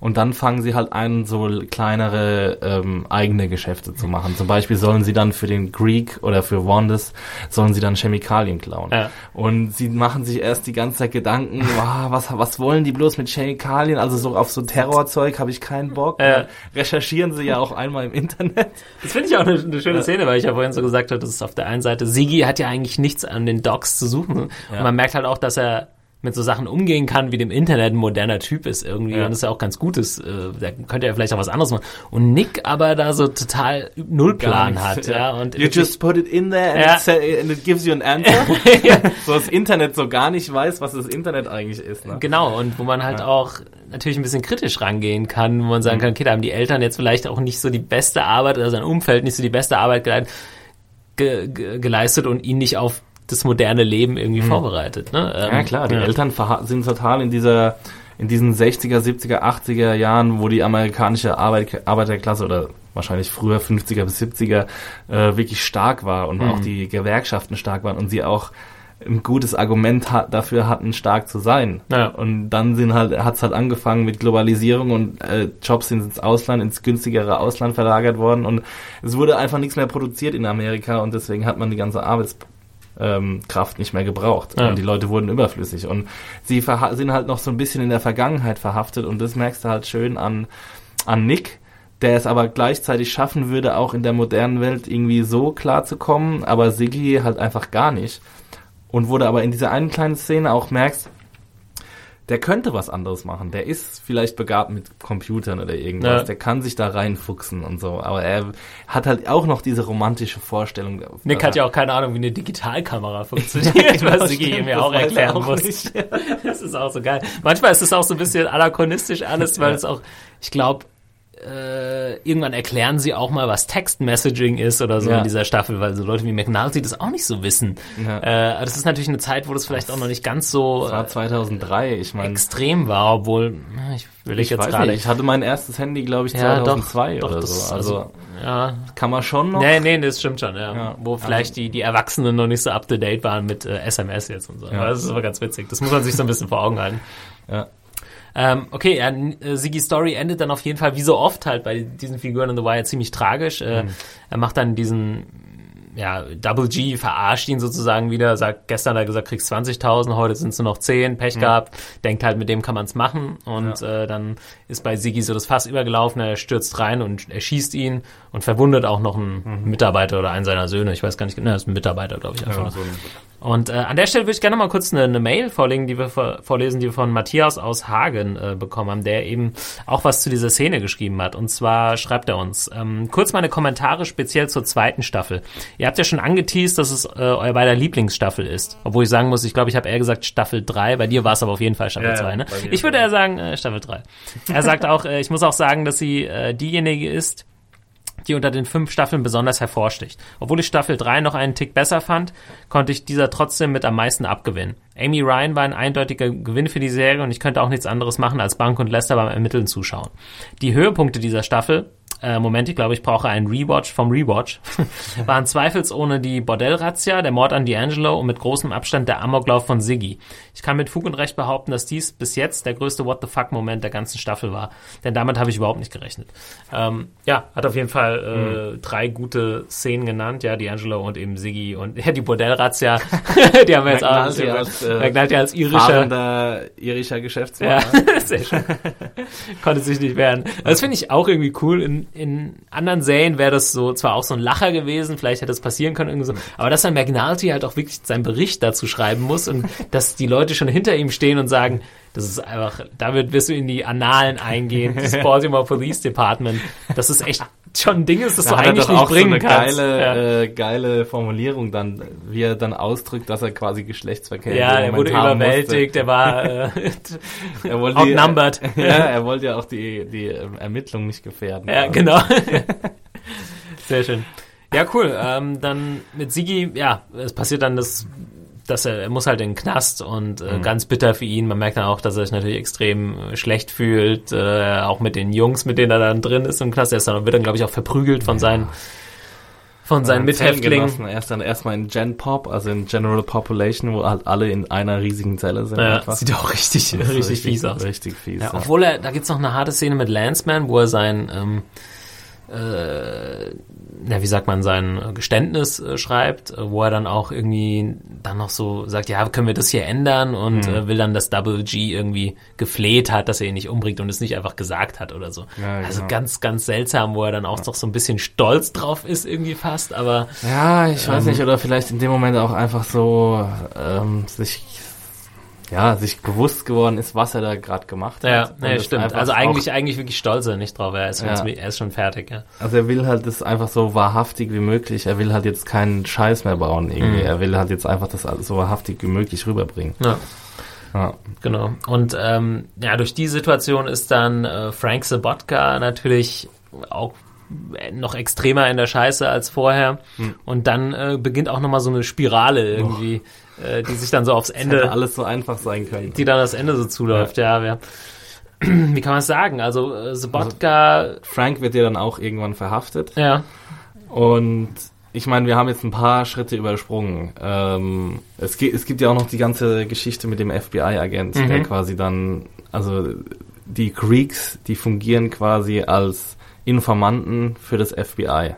Und dann fangen sie halt an, so kleinere ähm, eigene Geschäfte zu machen. Zum Beispiel sollen sie dann für den Greek oder für Wandes sollen sie dann Chemikalien klauen. Ja. Und sie machen sich erst die ganze Zeit Gedanken, wow, was, was wollen die bloß mit Chemikalien? Also so auf so Terrorzeug habe ich keinen Bock. Ja. Recherchieren sie ja auch einmal im Internet. Das finde ich auch eine, eine schöne Szene, weil ich ja vorhin so gesagt habe, das ist auf der einen Seite, Sigi hat ja eigentlich nichts an den Docs zu suchen. Und man merkt halt auch, dass er mit so Sachen umgehen kann, wie dem Internet ein moderner Typ ist irgendwie. Ja. Und das ist ja auch ganz gut ist. Äh, da könnte er vielleicht auch was anderes machen. Und Nick aber da so total null Plan Gar hat. nichts, Ja, und you just put it in there and, Ja. it, and it gives you an answer. So das Internet so gar nicht weiß, was das Internet eigentlich ist. Ne? Genau, und wo man halt auch natürlich ein bisschen kritisch rangehen kann, wo man sagen kann, okay, da haben die Eltern jetzt vielleicht auch nicht so die beste Arbeit oder sein Umfeld nicht so die beste Arbeit geleistet, ge ge geleistet und ihn nicht auf das moderne Leben irgendwie vorbereitet. Ne? Ähm, Ja klar, die ja. Eltern sind total in dieser in diesen 60er, 70er, 80er Jahren, wo die amerikanische Arbeit, Arbeiterklasse oder wahrscheinlich früher 50er bis 70er äh, wirklich stark war und auch die Gewerkschaften stark waren und sie auch ein gutes Argument hat, dafür hatten, stark zu sein. Ja. Und dann sind halt, hat's halt angefangen mit Globalisierung und äh, Jobs sind ins Ausland, ins günstigere Ausland verlagert worden und es wurde einfach nichts mehr produziert in Amerika und deswegen hat man die ganze Arbeits ähm, Kraft nicht mehr gebraucht. Ja. Und die Leute wurden überflüssig. Und sie sind halt noch so ein bisschen in der Vergangenheit verhaftet und das merkst du halt schön an, an Nick, der es aber gleichzeitig schaffen würde, auch in der modernen Welt irgendwie so klar zu kommen, aber Siggi halt einfach gar nicht. Und wo du aber in dieser einen kleinen Szene auch merkst, der könnte was anderes machen. Der ist vielleicht begabt mit Computern oder irgendwas. Ja. Der kann sich da reinfuchsen und so. Aber er hat halt auch noch diese romantische Vorstellung. Nick hat ja auch keine Ahnung, wie eine Digitalkamera funktioniert, was Sigi mir das auch er erklären auch muss. nicht. Das ist auch so geil. Manchmal ist es auch so ein bisschen anachronistisch alles, weil es auch, ich glaube, äh, irgendwann erklären sie auch mal, was Text-Messaging ist oder so Ja. in dieser Staffel, weil so Leute wie McNulty das auch nicht so wissen. Ja. Äh, das ist natürlich eine Zeit, wo das vielleicht auch noch nicht ganz so Das war äh, 2003. Ich meine, extrem war, obwohl, ich will ich, ich jetzt gerade nicht. Ich hatte mein erstes Handy, glaube ich, Ja, doch, 2002 doch, oder das- so. Also, ja, kann man schon noch. Nee, nee, das stimmt schon. Ja. Wo vielleicht die, die Erwachsenen noch nicht so up to date waren mit äh, SMS jetzt und so. Aber das ist aber ganz witzig. Das muss man sich so ein bisschen vor Augen halten. Ja. Ähm, okay, ja, äh, Siggy's Story endet dann auf jeden Fall, wie so oft halt bei diesen Figuren in The Wire, ziemlich tragisch. Äh, Er macht dann diesen, ja, Double G verarscht ihn sozusagen wieder, sagt, gestern hat er gesagt, kriegst 20.000, heute sind es nur noch 10, Pech gehabt, denkt halt, mit dem kann man es machen und äh, dann ist bei Siggy so das Fass übergelaufen, er stürzt rein und erschießt ihn und verwundet auch noch einen Mitarbeiter oder einen seiner Söhne, ich weiß gar nicht genau, das ist ein Mitarbeiter, glaube ich, einfach. Ja, so Und äh, an der Stelle würde ich gerne mal kurz eine, eine Mail vorlegen, die wir vor, vorlesen, die wir von Matthias aus Hagen äh, bekommen haben, der eben auch was zu dieser Szene geschrieben hat. Und zwar schreibt er uns, ähm, kurz meine Kommentare speziell zur zweiten Staffel. Ihr habt ja schon angeteased, dass es äh, euer beider Lieblingsstaffel ist. Obwohl ich sagen muss, ich glaube, ich habe eher gesagt Staffel 3, bei dir war es aber auf jeden Fall Staffel Ja, 2. Ne? Ich würde eher sagen äh, Staffel 3. Er sagt auch, äh, ich muss auch sagen, dass sie äh, diejenige ist, die unter den fünf Staffeln besonders hervorsticht. Obwohl ich Staffel 3 noch einen Tick besser fand, konnte ich dieser trotzdem mit am meisten abgewinnen. Amy Ryan war ein eindeutiger Gewinn für die Serie und ich könnte auch nichts anderes machen, als Bank und Lester beim Ermitteln zuschauen. Die Höhepunkte dieser Staffel, äh, Moment, ich glaube, ich brauche einen Rewatch vom Rewatch, waren zweifelsohne die Bordellrazzia, der Mord an D'Angelo und mit großem Abstand der Amoklauf von Siggy. Ich kann mit Fug und Recht behaupten, dass dies bis jetzt der größte What the fuck-Moment der ganzen Staffel war. Denn damit habe ich überhaupt nicht gerechnet. Ähm, ja, hat auf jeden Fall äh, drei gute Szenen genannt, ja, D'Angelo und eben Siggy und ja, die Bordellrazzia, die haben wir jetzt auch. McNulty als, äh, als irischer. irischer Geschäftsmann. Ja, ne? sehr schön. Konnte sich nicht wehren. Das finde ich auch irgendwie cool. In, in anderen Serien wäre das so, zwar auch so ein Lacher gewesen, vielleicht hätte es passieren können, irgendwie so, aber dass dann McNulty halt auch wirklich seinen Bericht dazu schreiben muss und dass die Leute schon hinter ihm stehen und sagen, das ist einfach, damit wirst du in die Annalen eingehen, das Baltimore Police Department. Das ist echt schon ein Ding, ist, das Da du eigentlich nicht so bringen eine kannst. geile, ja. äh, geile Formulierung dann, wie er dann ausdrückt, dass er quasi Geschlechtsverkehr ja, er wurde überwältigt, er war äh. Er wollte die- outnumbered. ja, er wollte ja auch die, die ähm, Ermittlung nicht gefährden. Ja, genau. Sehr schön. Ja, cool. Ähm, dann mit Sigi, ja, es passiert dann das, dass er, er muss halt in den Knast und äh, ganz bitter für ihn. Man merkt dann auch, dass er sich natürlich extrem äh, schlecht fühlt, äh, auch mit den Jungs, mit denen er dann drin ist im Knast. Er ist dann, wird dann, glaube ich, auch verprügelt von seinen, von seinen Mithäftlingen. Er ist dann erstmal in Gen Pop, also in General Population, wo halt alle in einer riesigen Zelle sind. Ja, sieht auch richtig, ist richtig, fies aus. Richtig fies. Ja, ja. obwohl er, da gibt's noch eine harte Szene mit Lanceman, wo er sein, ähm, äh, na, wie sagt man, sein Geständnis äh, schreibt, äh, wo er dann auch irgendwie dann noch so sagt, ja, können wir das hier ändern und Mhm. äh, will dann, dass Double G irgendwie gefleht hat, dass er ihn nicht umbringt und es nicht einfach gesagt hat oder so. Ja, also genau. ganz, ganz seltsam, wo er dann auch doch so ein bisschen stolz drauf ist irgendwie fast, aber Ja, ich weiß Ähm, nicht, oder vielleicht in dem Moment auch einfach so ähm, sich ja, sich bewusst geworden ist, was er da gerade gemacht ja, hat. Und nee, stimmt. Also eigentlich, eigentlich wirklich stolz er nicht drauf. Er ist, Ja. er ist schon fertig, ja. also er will halt das einfach so wahrhaftig wie möglich. Er will halt jetzt keinen Scheiß mehr bauen irgendwie. Mhm. Er will halt jetzt einfach das alles so wahrhaftig wie möglich rüberbringen. ja. Ja. Genau. Und ähm, ja, durch die Situation ist dann äh, Frank Sabotka natürlich auch noch extremer in der Scheiße als vorher. Hm. Und dann äh, beginnt auch nochmal so eine Spirale irgendwie, äh, die sich dann so aufs Ende, alles so einfach sein können. die dann das Ende so zuläuft. Ja, ja. Wie kann man es sagen? Also äh, Sabotka, Frank wird ja dann auch irgendwann verhaftet. ja, Und ich meine, wir haben jetzt ein paar Schritte übersprungen. Ähm, es, es gibt ja auch noch die ganze Geschichte mit dem FBI-Agent, Mhm. der quasi dann, also die Greeks, die fungieren quasi als Informanten für das FBI.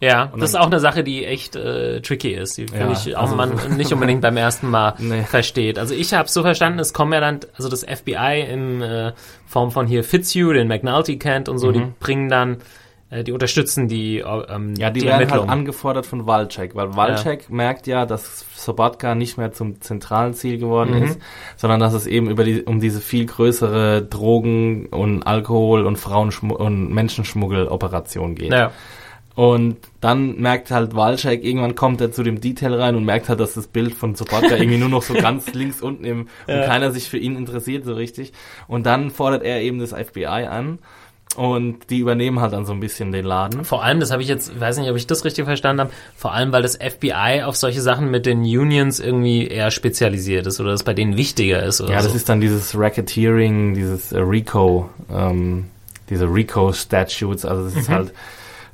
Ja, das ist auch eine Sache, die echt äh, tricky ist. Die Ja, ich auch also- man nicht unbedingt beim ersten Mal Nee. versteht. Also ich habe so verstanden, es kommen ja dann, also das FBI in äh, Form von hier Fitzhugh, den McNulty kennt und so, die bringen dann, die unterstützen die, äh, ähm, Ja, die, die werden halt angefordert von Walczek, weil Walczek merkt ja, dass Sobotka nicht mehr zum zentralen Ziel geworden Mhm. ist, sondern dass es eben über die, um diese viel größere Drogen- und Alkohol- und Frauenschmu und Menschenschmuggeloperation geht. ja. Und dann merkt halt Walczek, irgendwann kommt er zu dem Detail rein und merkt halt, dass das Bild von Sobotka irgendwie nur noch so ganz links unten im, und keiner sich für ihn interessiert so richtig. Und dann fordert er eben das FBI an und die übernehmen halt dann so ein bisschen den Laden. Vor allem, das habe ich jetzt, weiß nicht, ob ich das richtig verstanden habe, vor allem, weil das FBI auf solche Sachen mit den Unions irgendwie eher spezialisiert ist oder das bei denen wichtiger ist oder Ja, so. das ist dann dieses Racketeering, dieses äh, RICO, ähm, diese RICO-Statutes, also das ist halt,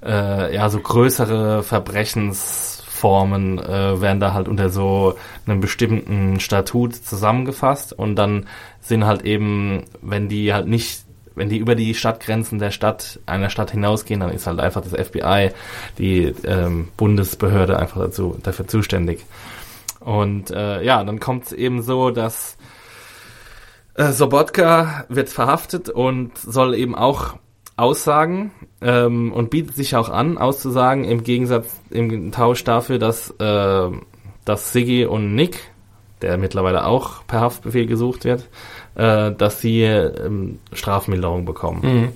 äh, ja, so größere Verbrechensformen äh, werden da halt unter so einem bestimmten Statut zusammengefasst und dann sind halt eben, wenn die halt nicht wenn die über die Stadtgrenzen der Stadt, einer Stadt hinausgehen, dann ist halt einfach das FBI, die ähm, Bundesbehörde einfach dazu, dafür zuständig. Und äh, ja, dann kommt es eben so, dass äh, Sobotka wird verhaftet und soll eben auch aussagen ähm, und bietet sich auch an, auszusagen, im Gegensatz, im Tausch dafür, dass, äh, dass Siggi und Nick, der mittlerweile auch per Haftbefehl gesucht wird, äh, dass sie ähm, Strafmilderung bekommen.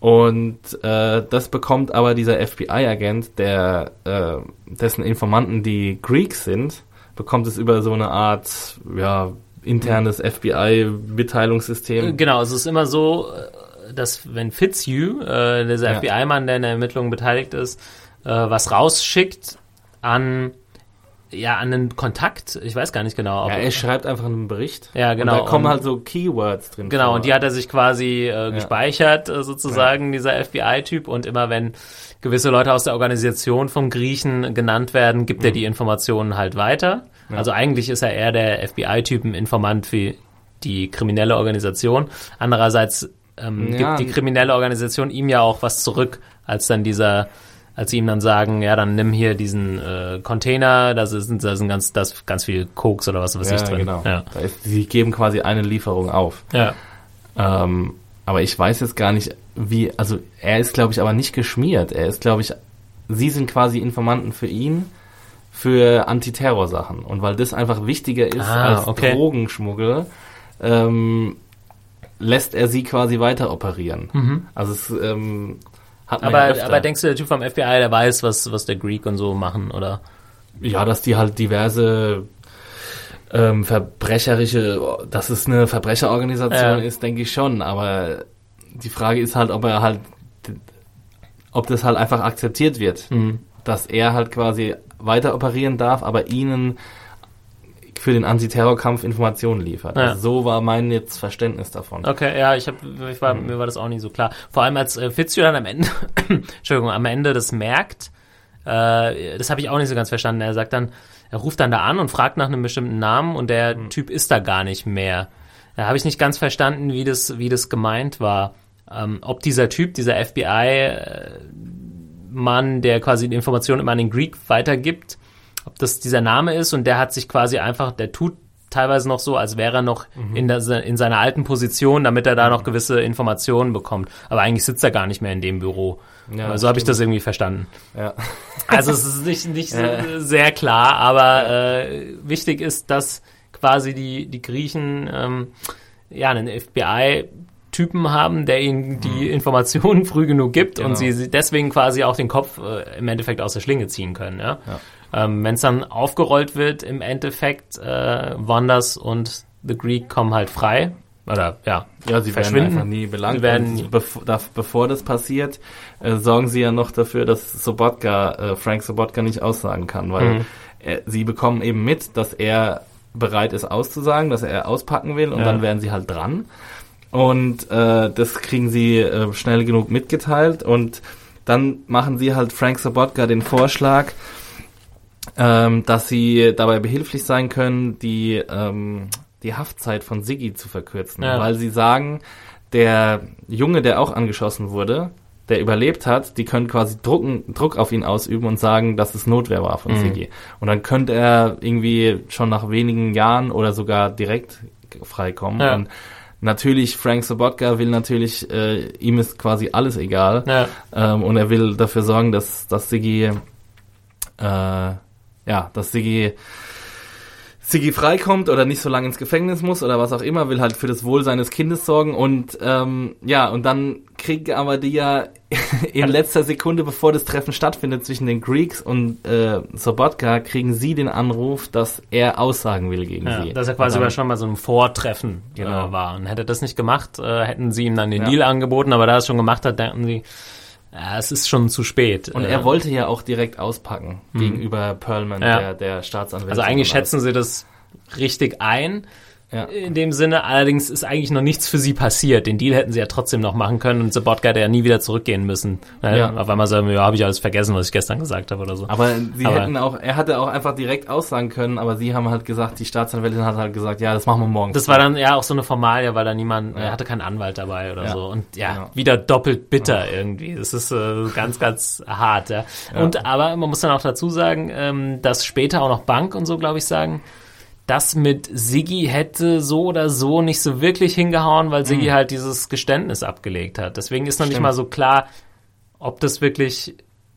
Und äh, das bekommt aber dieser FBI-Agent, der äh, dessen Informanten die Greeks sind, bekommt es über so eine Art ja internes FBI-Mitteilungssystem. Genau, es ist immer so, äh, dass wenn Fitzhugh, äh, dieser Ja. FBI-Mann, der in der Ermittlung beteiligt ist, äh, was rausschickt an ja an einen Kontakt, ich weiß gar nicht genau, ob, Ja, er schreibt einfach einen Bericht. Ja, genau. Und da kommen Und- halt so Keywords drin. Genau, vor. und die hat er sich quasi äh, gespeichert, äh, sozusagen, dieser FBI-Typ. Und immer wenn gewisse Leute aus der Organisation vom Griechen genannt werden, gibt Mhm. er die Informationen halt weiter. Also eigentlich ist er eher der FBI-Typ, ein Informant für die kriminelle Organisation. Andererseits ähm, Ja. gibt die kriminelle Organisation ihm ja auch was zurück, als dann dieser als sie ihm dann sagen, ja, dann nimm hier diesen äh, Container, da sind, da sind ganz, das, ganz viel Koks oder was weiß ja, ich drin. genau. Ja. Da ist, sie geben quasi eine Lieferung auf. ja. Ähm, aber ich weiß jetzt gar nicht, wie, also er ist, glaube ich, aber nicht geschmiert. Er ist, glaube ich, sie sind quasi Informanten für ihn für Antiterrorsachen. Und weil das einfach wichtiger ist Ah, als okay. Drogenschmuggel, ähm, lässt er sie quasi weiter operieren. Also es ähm, hat man ja. Aber, öfter. aber denkst du, der Typ vom FBI, der weiß, was, was der Greek und so machen, oder? Ja, dass die halt diverse ähm, verbrecherische, dass es eine Verbrecherorganisation Ja. ist, denke ich schon. Aber die Frage ist halt, ob er halt, ob das halt einfach akzeptiert wird, Mhm. dass er halt quasi weiter operieren darf, aber ihnen für den Antiterrorkampf Informationen liefert. Ja. Also so war mein jetzt Verständnis davon. Okay, ja, ich hab, ich war, mir war das auch nicht so klar. Vor allem als äh, Fitzhugh dann am Ende, Entschuldigung, am Ende das merkt, äh, das habe ich auch nicht so ganz verstanden. Er sagt dann, er ruft dann da an und fragt nach einem bestimmten Namen und der Typ ist da gar nicht mehr. Da habe ich nicht ganz verstanden, wie das, wie das gemeint war. Ähm, ob dieser Typ, dieser FBI-Mann, der quasi die Informationen immer an den Greek weitergibt, ob das dieser Name ist und der hat sich quasi einfach, der tut teilweise noch so, als wäre er noch in, der, in seiner alten Position, damit er da noch gewisse Informationen bekommt. Aber eigentlich sitzt er gar nicht mehr in dem Büro. Ja, so habe ich das irgendwie verstanden. Ja. Also es ist nicht, nicht so sehr klar, aber äh, wichtig ist, dass quasi die, die Griechen ähm, ja einen FBI-Typen haben, der ihnen die Informationen früh genug gibt Genau. und sie deswegen quasi auch den Kopf äh, im Endeffekt aus der Schlinge ziehen können. Ja? Ähm, Wenn es dann aufgerollt wird, im Endeffekt äh, Wonders und The Greek kommen halt frei. Oder ja, Ja, sie werden verschwinden. einfach nie belangt. Sie werden bevor, da, bevor das passiert, äh, sorgen sie ja noch dafür, dass Sobotka, äh, Frank Sobotka nicht aussagen kann, weil Mhm. äh, sie bekommen eben mit, dass er bereit ist auszusagen, dass er auspacken will und Ja. dann werden sie halt dran. Und äh, das kriegen sie äh, schnell genug mitgeteilt und dann machen sie halt Frank Sobotka den Vorschlag, ähm, dass sie dabei behilflich sein können, die, ähm, die Haftzeit von Siggi zu verkürzen. Ja. Weil sie sagen, der Junge, der auch angeschossen wurde, der überlebt hat, die können quasi Drucken, Druck auf ihn ausüben und sagen, dass es Notwehr war von Mhm. Und dann könnte er irgendwie schon nach wenigen Jahren oder sogar direkt freikommen. Ja. Und natürlich, Frank Sobotka will natürlich, äh, ihm ist quasi alles egal. Ja. Ähm, und er will dafür sorgen, dass, dass Siggi, äh, ja, dass Siggi, Siggi freikommt oder nicht so lange ins Gefängnis muss oder was auch immer, will halt für das Wohl seines Kindes sorgen und ähm, ja, und dann kriegen aber die ja in letzter Sekunde, bevor das Treffen stattfindet zwischen den Greeks und äh, Sobotka, kriegen sie den Anruf, dass er aussagen will gegen Ja, sie. dass er quasi dann- schon mal so ein Vortreffen Genau. äh, war. Und hätte er das nicht gemacht, äh, hätten sie ihm dann den Ja. Deal angeboten, aber da er es schon gemacht hat, denken sie, ja, es ist schon zu spät. Und er wollte ja auch direkt auspacken gegenüber Perlman, Ja. der, der Staatsanwalt. Also eigentlich schätzen sie das richtig ein. Ja. In dem Sinne, allerdings ist eigentlich noch nichts für sie passiert. Den Deal hätten sie ja trotzdem noch machen können und Sabotka hätte ja nie wieder zurückgehen müssen. Ne? Ja. Auf einmal sagen wir, ja, habe ich alles vergessen, was ich gestern gesagt habe oder so. Aber sie Aber- hätten auch, er hatte auch einfach direkt aussagen können, aber sie haben halt gesagt, die Staatsanwältin hat halt gesagt, ja, das machen wir morgen. Das war dann ja auch so eine Formalie, weil da niemand, Ja. er hatte keinen Anwalt dabei oder Ja. so. Und ja, Genau. wieder doppelt bitter irgendwie. Das ist äh, ganz, ganz hart. Ja. Und aber man muss dann auch dazu sagen, ähm, dass später auch noch Bank und so, glaube ich, sagen, das mit Siggi hätte so oder so nicht so wirklich hingehauen, weil Siggi halt dieses Geständnis abgelegt hat. Deswegen ist noch nicht Mhm. Stimmt. mal so klar, ob das wirklich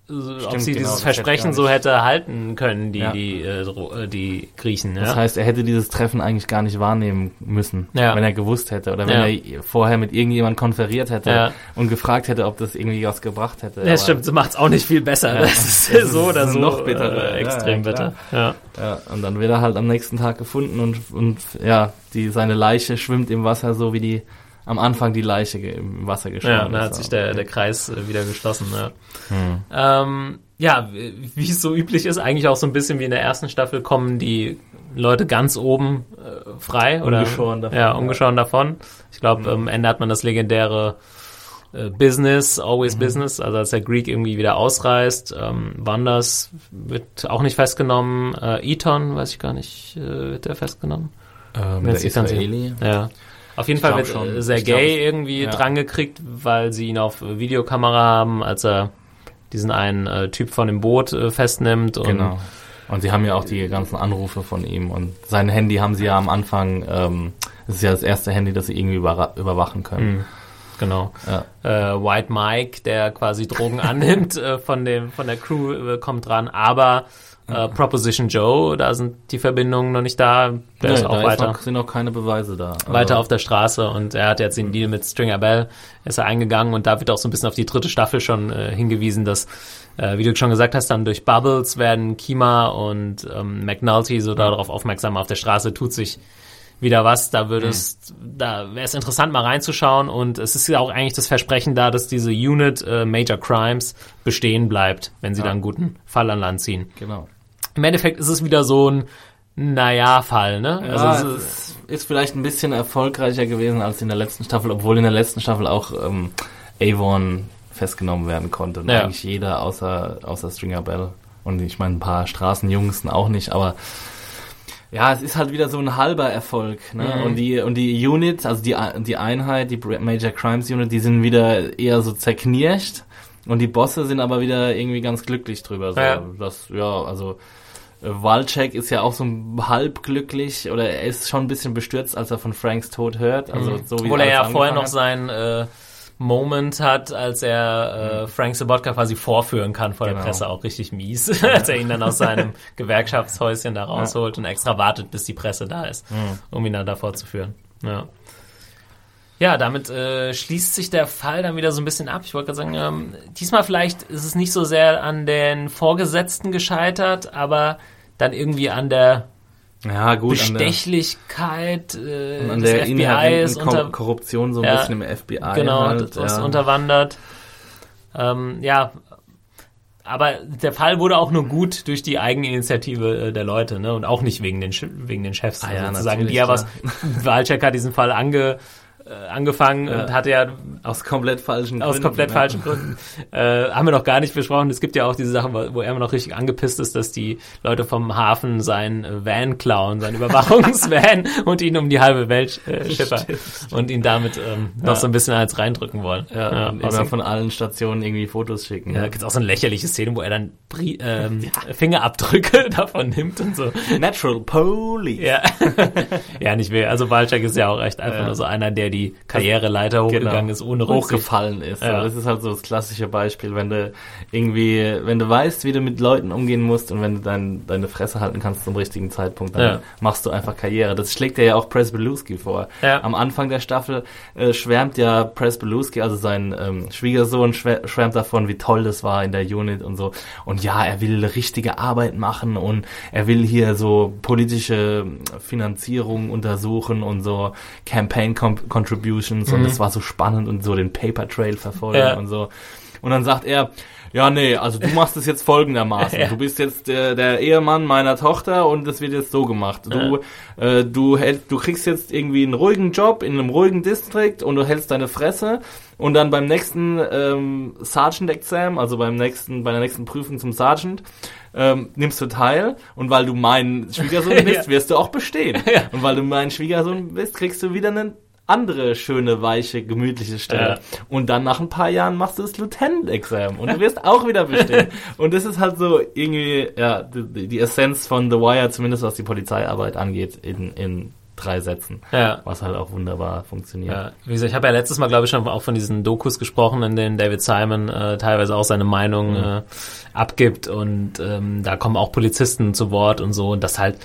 äh, ob Stimmt, sie genau, dieses das hätte Versprechen gar so hätte halten können, die, Ja. die, äh, äh, die Griechen. Das ja? heißt, er hätte dieses Treffen eigentlich gar nicht wahrnehmen müssen, Ja. wenn er gewusst hätte oder wenn er vorher mit irgendjemand konferiert hätte und gefragt hätte, ob das irgendwie was gebracht hätte. Ja, Aber- stimmt, das macht's auch nicht viel besser. Das ist Das so oder so noch bitterer. äh, extrem bitter. Ja. Ja, und dann wird er halt am nächsten Tag gefunden und, und ja, die, seine Leiche schwimmt im Wasser, so wie die am Anfang die Leiche im Wasser geschwommen Ja, da hat sich der, der Kreis äh, wieder geschlossen. Ja. Hm. Ähm, ja, wie es so üblich ist, eigentlich auch so ein bisschen wie in der ersten Staffel kommen die Leute ganz oben äh, frei oder Ungeschoren davon, Ja, ja. ungeschoren davon. Ich glaube, am Ende hat man das legendäre äh, Business, always Mhm. Business, also als der Greek irgendwie wieder ausreist, ähm, Wanders wird auch nicht festgenommen, äh, Eton, weiß ich gar nicht, äh, wird der festgenommen? ähm, Wenn der Israeli. Ja. Auf jeden Ich Fall wird schon. äh, Sergei irgendwie ja. drangekriegt, weil sie ihn auf Videokamera haben, als er diesen einen äh, Typ von dem Boot äh, festnimmt. Und Genau. Und sie haben ja auch die ganzen Anrufe von ihm und sein Handy haben sie ja am Anfang, ähm, das ist ja das erste Handy, das sie irgendwie über, überwachen können. Genau. Ja. Äh, White Mike, der quasi Drogen annimmt äh, von dem von der Crew, äh, kommt dran. Aber äh, Proposition Joe, da sind die Verbindungen noch nicht da. Der ist Nee, auch da weiter. noch, sind noch keine Beweise da. Also, weiter auf der Straße und er hat jetzt den Deal mit Stringer Bell, ist er eingegangen und da wird auch so ein bisschen auf die dritte Staffel schon äh, hingewiesen, dass, äh, wie du schon gesagt hast, dann durch Bubbles werden Kima und ähm, McNulty so darauf aufmerksam, auf der Straße tut sich wieder was, da würde es, da wäre es interessant mal reinzuschauen und es ist ja auch eigentlich das Versprechen da, dass diese Unit äh, Major Crimes bestehen bleibt, wenn sie Ja. dann einen guten Fall an Land ziehen. Genau. Im Endeffekt ist es wieder so ein Naja-Fall, ne? Also also ja, es ist, ist vielleicht ein bisschen erfolgreicher gewesen als in der letzten Staffel, obwohl in der letzten Staffel auch ähm, Avon festgenommen werden konnte. Und Ja. Eigentlich jeder außer, außer Stringer Bell. Und ich meine, ein paar Straßenjungs auch nicht, aber ja, es ist halt wieder so ein halber Erfolg. Ne? Mhm. Und die und die Unit, also die, die Einheit, die Major Crimes Unit, die sind wieder eher so zerknirscht. Und die Bosse sind aber wieder irgendwie ganz glücklich drüber. So. Ja. Das, ja, also Walczek ist ja auch so halb glücklich oder er ist schon ein bisschen bestürzt, als er von Franks Tod hört. Also so wie Mhm. Obwohl er ja vorher noch angefangen sein äh, Moment hat, als er äh, Frank Sabotka quasi vorführen kann vor der Genau. Presse, auch richtig mies, als er ihn dann aus seinem Gewerkschaftshäuschen da rausholt und extra wartet, bis die Presse da ist, um ihn dann da vorzuführen. Ja. Ja, damit äh, schließt sich der Fall dann wieder so ein bisschen ab. Ich wollte gerade sagen, ähm, diesmal vielleicht ist es nicht so sehr an den Vorgesetzten gescheitert, aber dann irgendwie an der. Ja, gut, an der, Bestechlichkeit äh, an des der FBIs inhärenten unter, Kor Korruption so ein Ja, bisschen im FBI. genau, halt, das ja. unterwandert. Ähm, ja, aber der Fall wurde auch nur gut durch die Eigeninitiative äh, der Leute, ne? Und auch nicht wegen den, wegen den Chefs. Ah ja, also sozusagen, natürlich, die ja was. Walczek hat diesen Fall ange, angefangen Ja. und hatte ja Aus komplett falschen aus komplett ne? falschen Gründen. Äh, haben wir noch gar nicht besprochen. Es gibt ja auch diese Sachen, wo, wo er immer noch richtig angepisst ist, dass die Leute vom Hafen sein Van klauen, sein Überwachungsvan und ihn um die halbe Welt äh, schippern und ihn damit ähm, noch so ein bisschen eins reindrücken wollen. Ja, außerdem- von allen Stationen irgendwie Fotos schicken. ja, gibt's auch so eine lächerliche Szene, wo er dann Bri ähm, Fingerabdrücke davon nimmt und so. Natural Police. Ja, ja nicht mehr. Also Walczak ist ja auch echt einfach Ja. nur so einer, der die Karriereleiter hochgegangen ist, ohne Rücksicht. hochgefallen ist. Ja. Das ist halt so das klassische Beispiel, wenn du irgendwie, wenn du weißt, wie du mit Leuten umgehen musst und wenn du dein, deine Fresse halten kannst zum richtigen Zeitpunkt, dann Ja. machst du einfach Karriere. Das schlägt dir ja auch Presbeluski vor. Ja. Am Anfang der Staffel äh, schwärmt ja Presbeluski, also sein ähm, Schwiegersohn, schwär, schwärmt davon, wie toll das war in der Unit und so. Und ja, er will richtige Arbeit machen und er will hier so politische Finanzierung untersuchen und so Campaign Contributions und es war so spannend und so den Paper Trail verfolgen Ja. und so. Und dann sagt er, ja, nee, also du machst es jetzt folgendermaßen. Ja. Du bist jetzt der, der Ehemann meiner Tochter und das wird jetzt so gemacht. Du, äh, du, hält, du kriegst jetzt irgendwie einen ruhigen Job in einem ruhigen District und du hältst deine Fresse und dann beim nächsten ähm, Sergeant Exam, also beim nächsten, bei der nächsten Prüfung zum Sergeant, ähm, nimmst du teil und weil du mein Schwiegersohn bist, Ja. wirst du auch bestehen. Ja. Und weil du mein Schwiegersohn bist, kriegst du wieder eine andere schöne, weiche, gemütliche Stelle. Ja. Und dann nach ein paar Jahren machst du das Lieutenant-Exam und du wirst auch wieder bestehen. und das ist halt so irgendwie, ja, die, die Essenz von The Wire, zumindest was die Polizeiarbeit angeht, in, in drei Sätzen. Ja. Was halt auch wunderbar funktioniert. Ja, wie gesagt, ich habe ja letztes Mal, glaube ich, schon auch von diesen Dokus gesprochen, in denen David Simon äh, teilweise auch seine Meinung äh, abgibt und ähm, da kommen auch Polizisten zu Wort und so und dass halt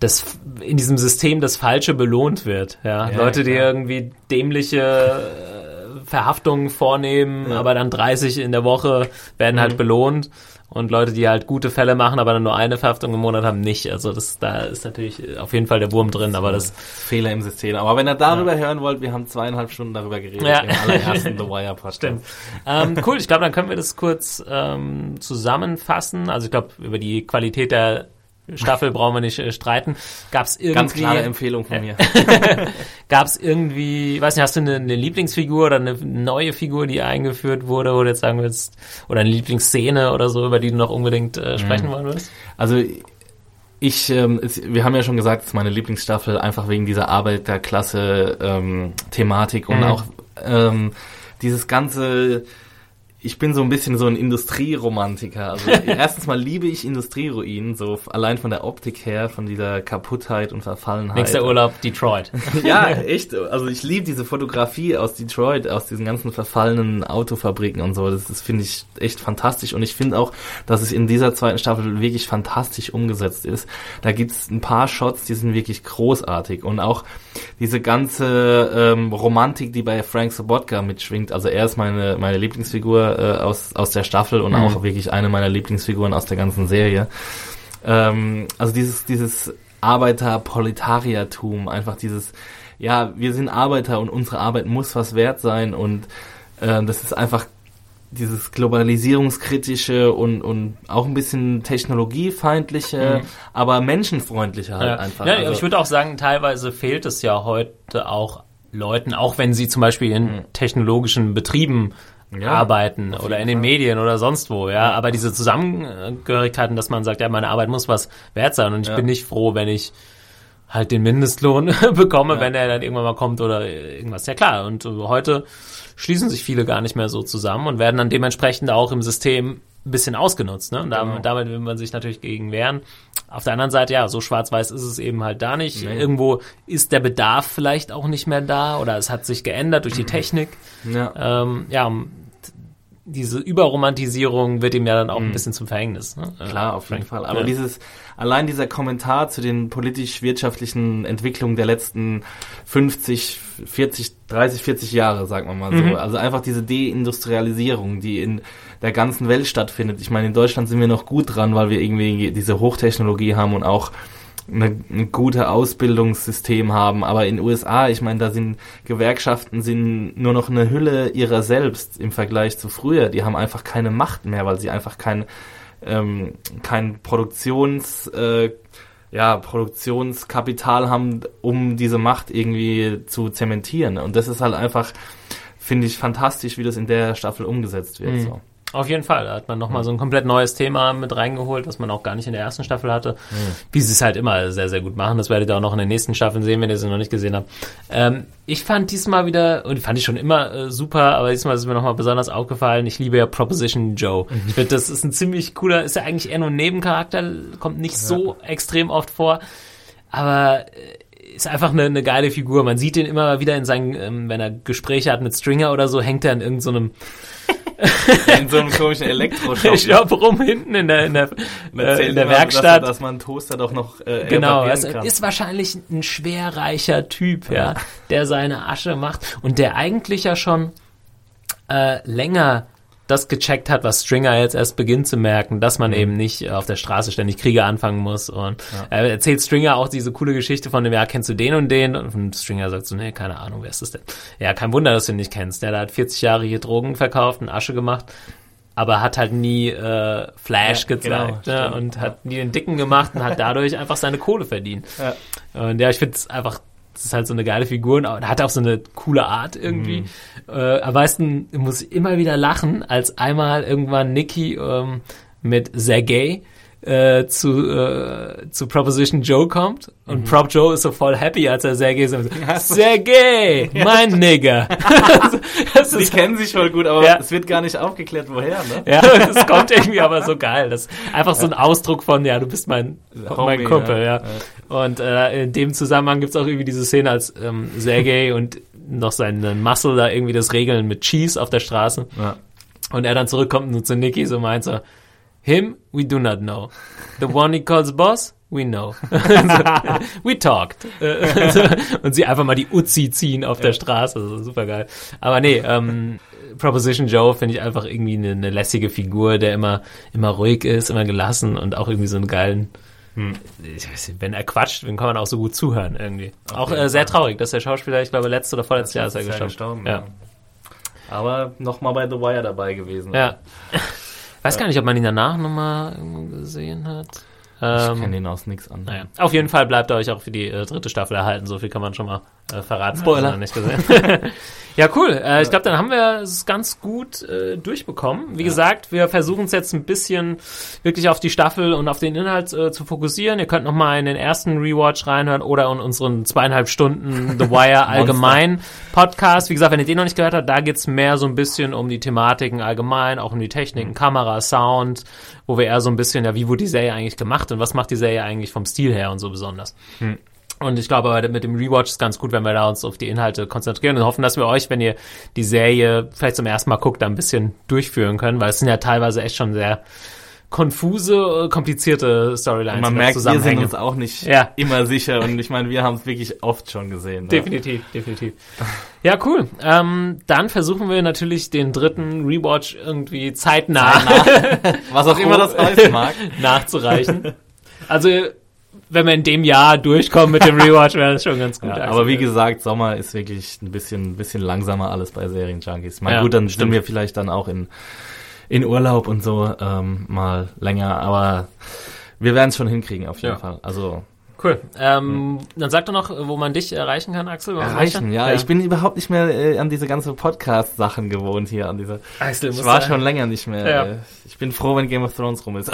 das in diesem System das Falsche belohnt wird. Ja, Ja, Leute, die irgendwie dämliche äh, Verhaftungen vornehmen, aber dann 30 in der Woche werden Mhm. halt belohnt. Und Leute, die halt gute Fälle machen, aber dann nur eine Verhaftung im Monat haben, nicht. Also das, da ist natürlich auf jeden Fall der Wurm drin, aber das, Fehler im System. Aber wenn ihr darüber hören wollt, wir haben zweieinhalb Stunden darüber geredet Ja. im allerersten The Wire Podcast. Stimmt. Ähm, cool, ich glaube, dann können wir das kurz ähm, zusammenfassen. Also ich glaube, über die Qualität der Staffel brauchen wir nicht äh, streiten. Gab es irgendwie, Ganz klare Empfehlung von mir. gab es irgendwie, weiß nicht, hast du eine, eine Lieblingsfigur oder eine neue Figur, die eingeführt wurde, oder jetzt sagen willst, oder eine Lieblingsszene oder so, über die du noch unbedingt äh, sprechen wollen würdest? Also ich, ähm, wir haben ja schon gesagt, es ist meine Lieblingsstaffel, einfach wegen dieser Arbeiterklasse ähm, Thematik und Mhm. auch ähm, dieses ganze ich bin so ein bisschen so ein Industrieromantiker. Also erstens mal liebe ich Industrieruinen, so allein von der Optik her, von dieser Kaputtheit und Verfallenheit. Nächster Urlaub, Detroit. ja, echt. Also ich liebe diese Fotografie aus Detroit, aus diesen ganzen verfallenen Autofabriken und so. Das, das finde ich echt fantastisch. Und ich finde auch, dass es in dieser zweiten Staffel wirklich fantastisch umgesetzt ist. Da gibt's ein paar Shots, die sind wirklich großartig. Und auch diese ganze ähm, Romantik, die bei Frank Sobotka mitschwingt. Also er ist meine, meine Lieblingsfigur äh, aus, aus der Staffel und auch wirklich eine meiner Lieblingsfiguren aus der ganzen Serie. Ähm, also dieses, dieses Arbeiter-Proletariertum, einfach dieses, ja, wir sind Arbeiter und unsere Arbeit muss was wert sein und äh, das ist einfach dieses globalisierungskritische und, und auch ein bisschen technologiefeindliche, aber menschenfreundliche halt Ja, einfach. ja also, ich würde auch sagen, teilweise fehlt es ja heute auch Leuten, auch wenn sie zum Beispiel in technologischen Betrieben Mhm. Ja, arbeiten oder in den Fall. Medien oder sonst wo, ja, aber diese Zusammengehörigkeiten, dass man sagt, ja, meine Arbeit muss was wert sein und ich Ja. bin nicht froh, wenn ich halt den Mindestlohn bekomme, wenn er dann irgendwann mal kommt oder irgendwas. Ja klar, und heute schließen sich viele gar nicht mehr so zusammen und werden dann dementsprechend auch im System ein bisschen ausgenutzt. Ne? Und damit, Genau. damit will man sich natürlich gegen wehren. Auf der anderen Seite, ja, so schwarz-weiß ist es eben halt da nicht. Nee. Irgendwo ist der Bedarf vielleicht auch nicht mehr da oder es hat sich geändert durch die Technik. ja. Ähm, ja, diese Überromantisierung wird ihm ja dann auch ein bisschen zum Verhängnis. Ne? Mhm. Klar, auf jeden Fall. Aber ja. dieses, allein dieser Kommentar zu den politisch-wirtschaftlichen Entwicklungen der letzten 50, 40, 30, 40 Jahre, sagen wir mal so. Mhm. Also einfach diese Deindustrialisierung, die in der ganzen Welt stattfindet. Ich meine, in Deutschland sind wir noch gut dran, weil wir irgendwie diese Hochtechnologie haben und auch eine, ein gute Ausbildungssystem haben, aber in USA, ich meine, da sind Gewerkschaften sind nur noch eine Hülle ihrer selbst im Vergleich zu früher. Die haben einfach keine Macht mehr, weil sie einfach kein ähm, kein Produktions äh, ja, Produktionskapital haben, um diese Macht irgendwie zu zementieren. Und das ist halt einfach, finde ich, fantastisch, wie das in der Staffel umgesetzt wird. Mhm. So. Auf jeden Fall. Da hat man nochmal so ein komplett neues Thema mit reingeholt, was man auch gar nicht in der ersten Staffel hatte. Wie sie es halt immer sehr, sehr gut machen. Das werdet ihr auch noch in den nächsten Staffeln sehen, wenn ihr sie noch nicht gesehen habt. Ähm, ich fand diesmal wieder, und fand ich schon immer äh, super, aber diesmal ist mir nochmal besonders aufgefallen, ich liebe ja Proposition Joe. Ich finde, das ist ein ziemlich cooler, ist ja eigentlich eher nur ein Nebencharakter, kommt nicht so extrem oft vor. Aber äh, ist einfach eine, eine geile Figur. Man sieht ihn immer wieder in seinen, ähm, wenn er Gespräche hat mit Stringer oder so, hängt er in irgendeinem In so einem komischen Elektroshop. ich glaube rum hinten in der, in der, äh, in der Werkstatt. Dass, dass man einen Toaster doch noch äh, genau, also kann. ist wahrscheinlich ein schwerreicher Typ, ja, der seine Asche macht und der eigentlich ja schon äh, länger das gecheckt hat, was Stringer jetzt erst beginnt zu merken, dass man eben nicht auf der Straße ständig Kriege anfangen muss. Und er erzählt Stringer auch diese coole Geschichte von dem, ja, kennst du den und den? Und Stringer sagt so, nee, keine Ahnung, wer ist das denn? Ja, kein Wunder, dass du ihn nicht kennst. Der hat 40 Jahre hier Drogen verkauft und Asche gemacht, aber hat halt nie äh, Flash Ja, gezeigt genau, ne? und hat nie den Dicken gemacht und hat dadurch einfach seine Kohle verdient. Ja. Und ja, ich finde es einfach, das ist halt so eine geile Figur und hat auch so eine coole Art irgendwie. Äh, am meisten muss ich immer wieder lachen, als einmal irgendwann Nikki ähm, mit Sergei äh, zu, äh, zu Proposition Joe kommt und Prop Joe ist so voll happy, als er Sergei so, Sergei, mein Nigger. das Die kennen sich voll gut, aber Ja. es wird gar nicht aufgeklärt, woher, ne? ja, das kommt irgendwie aber so geil. Das ist einfach so ein Ausdruck von, ja, du bist mein, Homie, mein Kumpel, ja. ja. Und äh, in dem Zusammenhang gibt's auch irgendwie diese Szene, als ähm, Sergei und noch seinen Muscle da irgendwie das regeln mit Cheese auf der Straße. Ja. Und er dann zurückkommt und zu Nicky so meint so, him, we do not know. The one he calls boss, we know. we talked. Und sie einfach mal die Uzi ziehen auf der Straße. Also super geil. Aber nee, ähm, Proposition Joe finde ich einfach irgendwie eine, eine lässige Figur, der immer, immer ruhig ist, immer gelassen und auch irgendwie so einen geilen, ich nicht, wenn er quatscht, dann kann man auch so gut zuhören irgendwie. auch äh, sehr traurig, dass der Schauspieler, ich glaube, letztes oder vorletztes Jahr ist er gestorben. gestorben, ja. Aber nochmal bei The Wire dabei gewesen. Ja. Weiß gar nicht, ob man ihn danach nochmal gesehen hat. Ich Ähm, kenne ihn aus nichts anderem. naja. Auf jeden Fall bleibt er euch auch für die äh, dritte Staffel erhalten. So viel kann man schon mal äh, verraten. Spoiler. Nicht gesehen. ja, cool. Äh, ich glaube, dann haben wir es ganz gut äh, durchbekommen. Wie gesagt, wir versuchen es jetzt ein bisschen wirklich auf die Staffel und auf den Inhalt äh, zu fokussieren. Ihr könnt nochmal in den ersten Rewatch reinhören oder in unseren zweieinhalb Stunden The Wire allgemein Podcast. Wie gesagt, wenn ihr den noch nicht gehört habt, da geht's mehr so ein bisschen um die Thematiken allgemein, auch um die Techniken, Kamera, Sound, wo wir eher so ein bisschen, ja, wie wurde die Serie eigentlich gemacht und was macht die Serie eigentlich vom Stil her und so besonders. Und ich glaube, mit dem Rewatch ist ganz gut, wenn wir da uns auf die Inhalte konzentrieren und hoffen, dass wir euch, wenn ihr die Serie vielleicht zum ersten Mal guckt, da ein bisschen durchführen können, weil es sind ja teilweise echt schon sehr konfuse, äh, komplizierte Storylines. Und man merkt, wir sind uns auch nicht Ja. immer sicher und ich meine, wir haben es wirklich oft schon gesehen. Ne? Definitiv, definitiv. Ja, cool. Ähm, dann versuchen wir natürlich den dritten Rewatch irgendwie zeitnah, Was auch immer das heißen mag. nachzureichen. Also, wenn wir in dem Jahr durchkommen mit dem Rewatch, wäre das schon ganz gut. Ja, aber wie gesagt, Sommer ist wirklich ein bisschen, ein bisschen langsamer alles bei Serienjunkies. Mal Ja, gut, dann stimmt. sind wir vielleicht dann auch in, in Urlaub und so ähm, mal länger, aber wir werden es schon hinkriegen auf jeden Ja. Fall. Also Cool. Ähm, Dann sag doch noch, wo man dich erreichen kann, Axel. erreichen, möchte. ja. Ich bin überhaupt nicht mehr äh, an diese ganze Podcast-Sachen gewohnt hier, an diese. Axel, Ich war schon länger nicht mehr. Ja. äh, Ich bin froh, wenn Game of Thrones rum ist.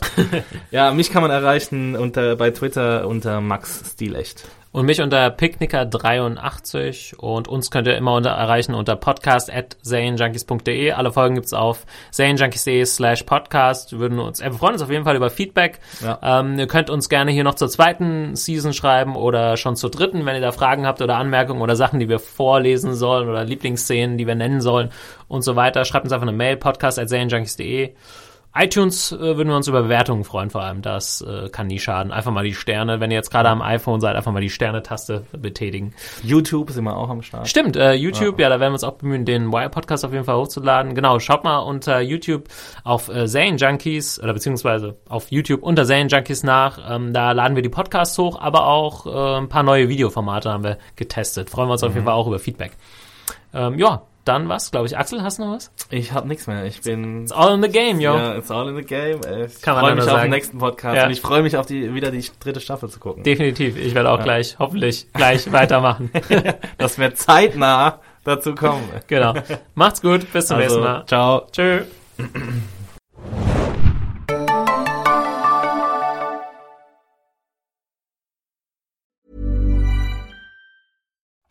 ja, mich kann man erreichen unter bei Twitter unter Max Stilecht. Und mich unter Picknicker83 und uns könnt ihr immer unter, erreichen unter podcast at serienjunkies.de. Alle Folgen gibt's auf serienjunkies.de slash podcast. Wir würden uns, äh, wir freuen uns auf jeden Fall über Feedback. Ja. Ähm, ihr könnt uns gerne hier noch zur zweiten Season schreiben oder schon zur dritten, wenn ihr da Fragen habt oder Anmerkungen oder Sachen, die wir vorlesen sollen oder Lieblingsszenen, die wir nennen sollen und so weiter. Schreibt uns einfach eine Mail, podcast at serienjunkies.de. iTunes äh, würden wir uns über Bewertungen freuen, vor allem. Das äh, kann nie schaden. Einfach mal die Sterne, wenn ihr jetzt gerade am iPhone seid, einfach mal die Sterne-Taste betätigen. YouTube sind wir auch am Start. Stimmt, äh, YouTube, ja. da werden wir uns auch bemühen, den Wire-Podcast auf jeden Fall hochzuladen. Genau, schaut mal unter YouTube auf äh, Zane Junkies oder beziehungsweise auf YouTube unter Zane Junkies nach. Ähm, da laden wir die Podcasts hoch, aber auch äh, ein paar neue Videoformate haben wir getestet. Freuen wir uns auf jeden Fall auch über Feedback. Ähm, ja, dann was, glaube ich. Axel, hast du noch was? Ich hab nichts mehr. Ich bin. It's all in the game, yo. Ja, it's all in the game. Ey. Ich Kann man freue mich auf sagen. den nächsten Podcast Ja. und ich freue mich auf die wieder die dritte Staffel zu gucken. Definitiv. Ich werde auch gleich, hoffentlich, gleich weitermachen. Dass wir zeitnah dazu kommen. genau. Macht's gut. Bis zum nächsten Also, Mal. ciao. Tschö.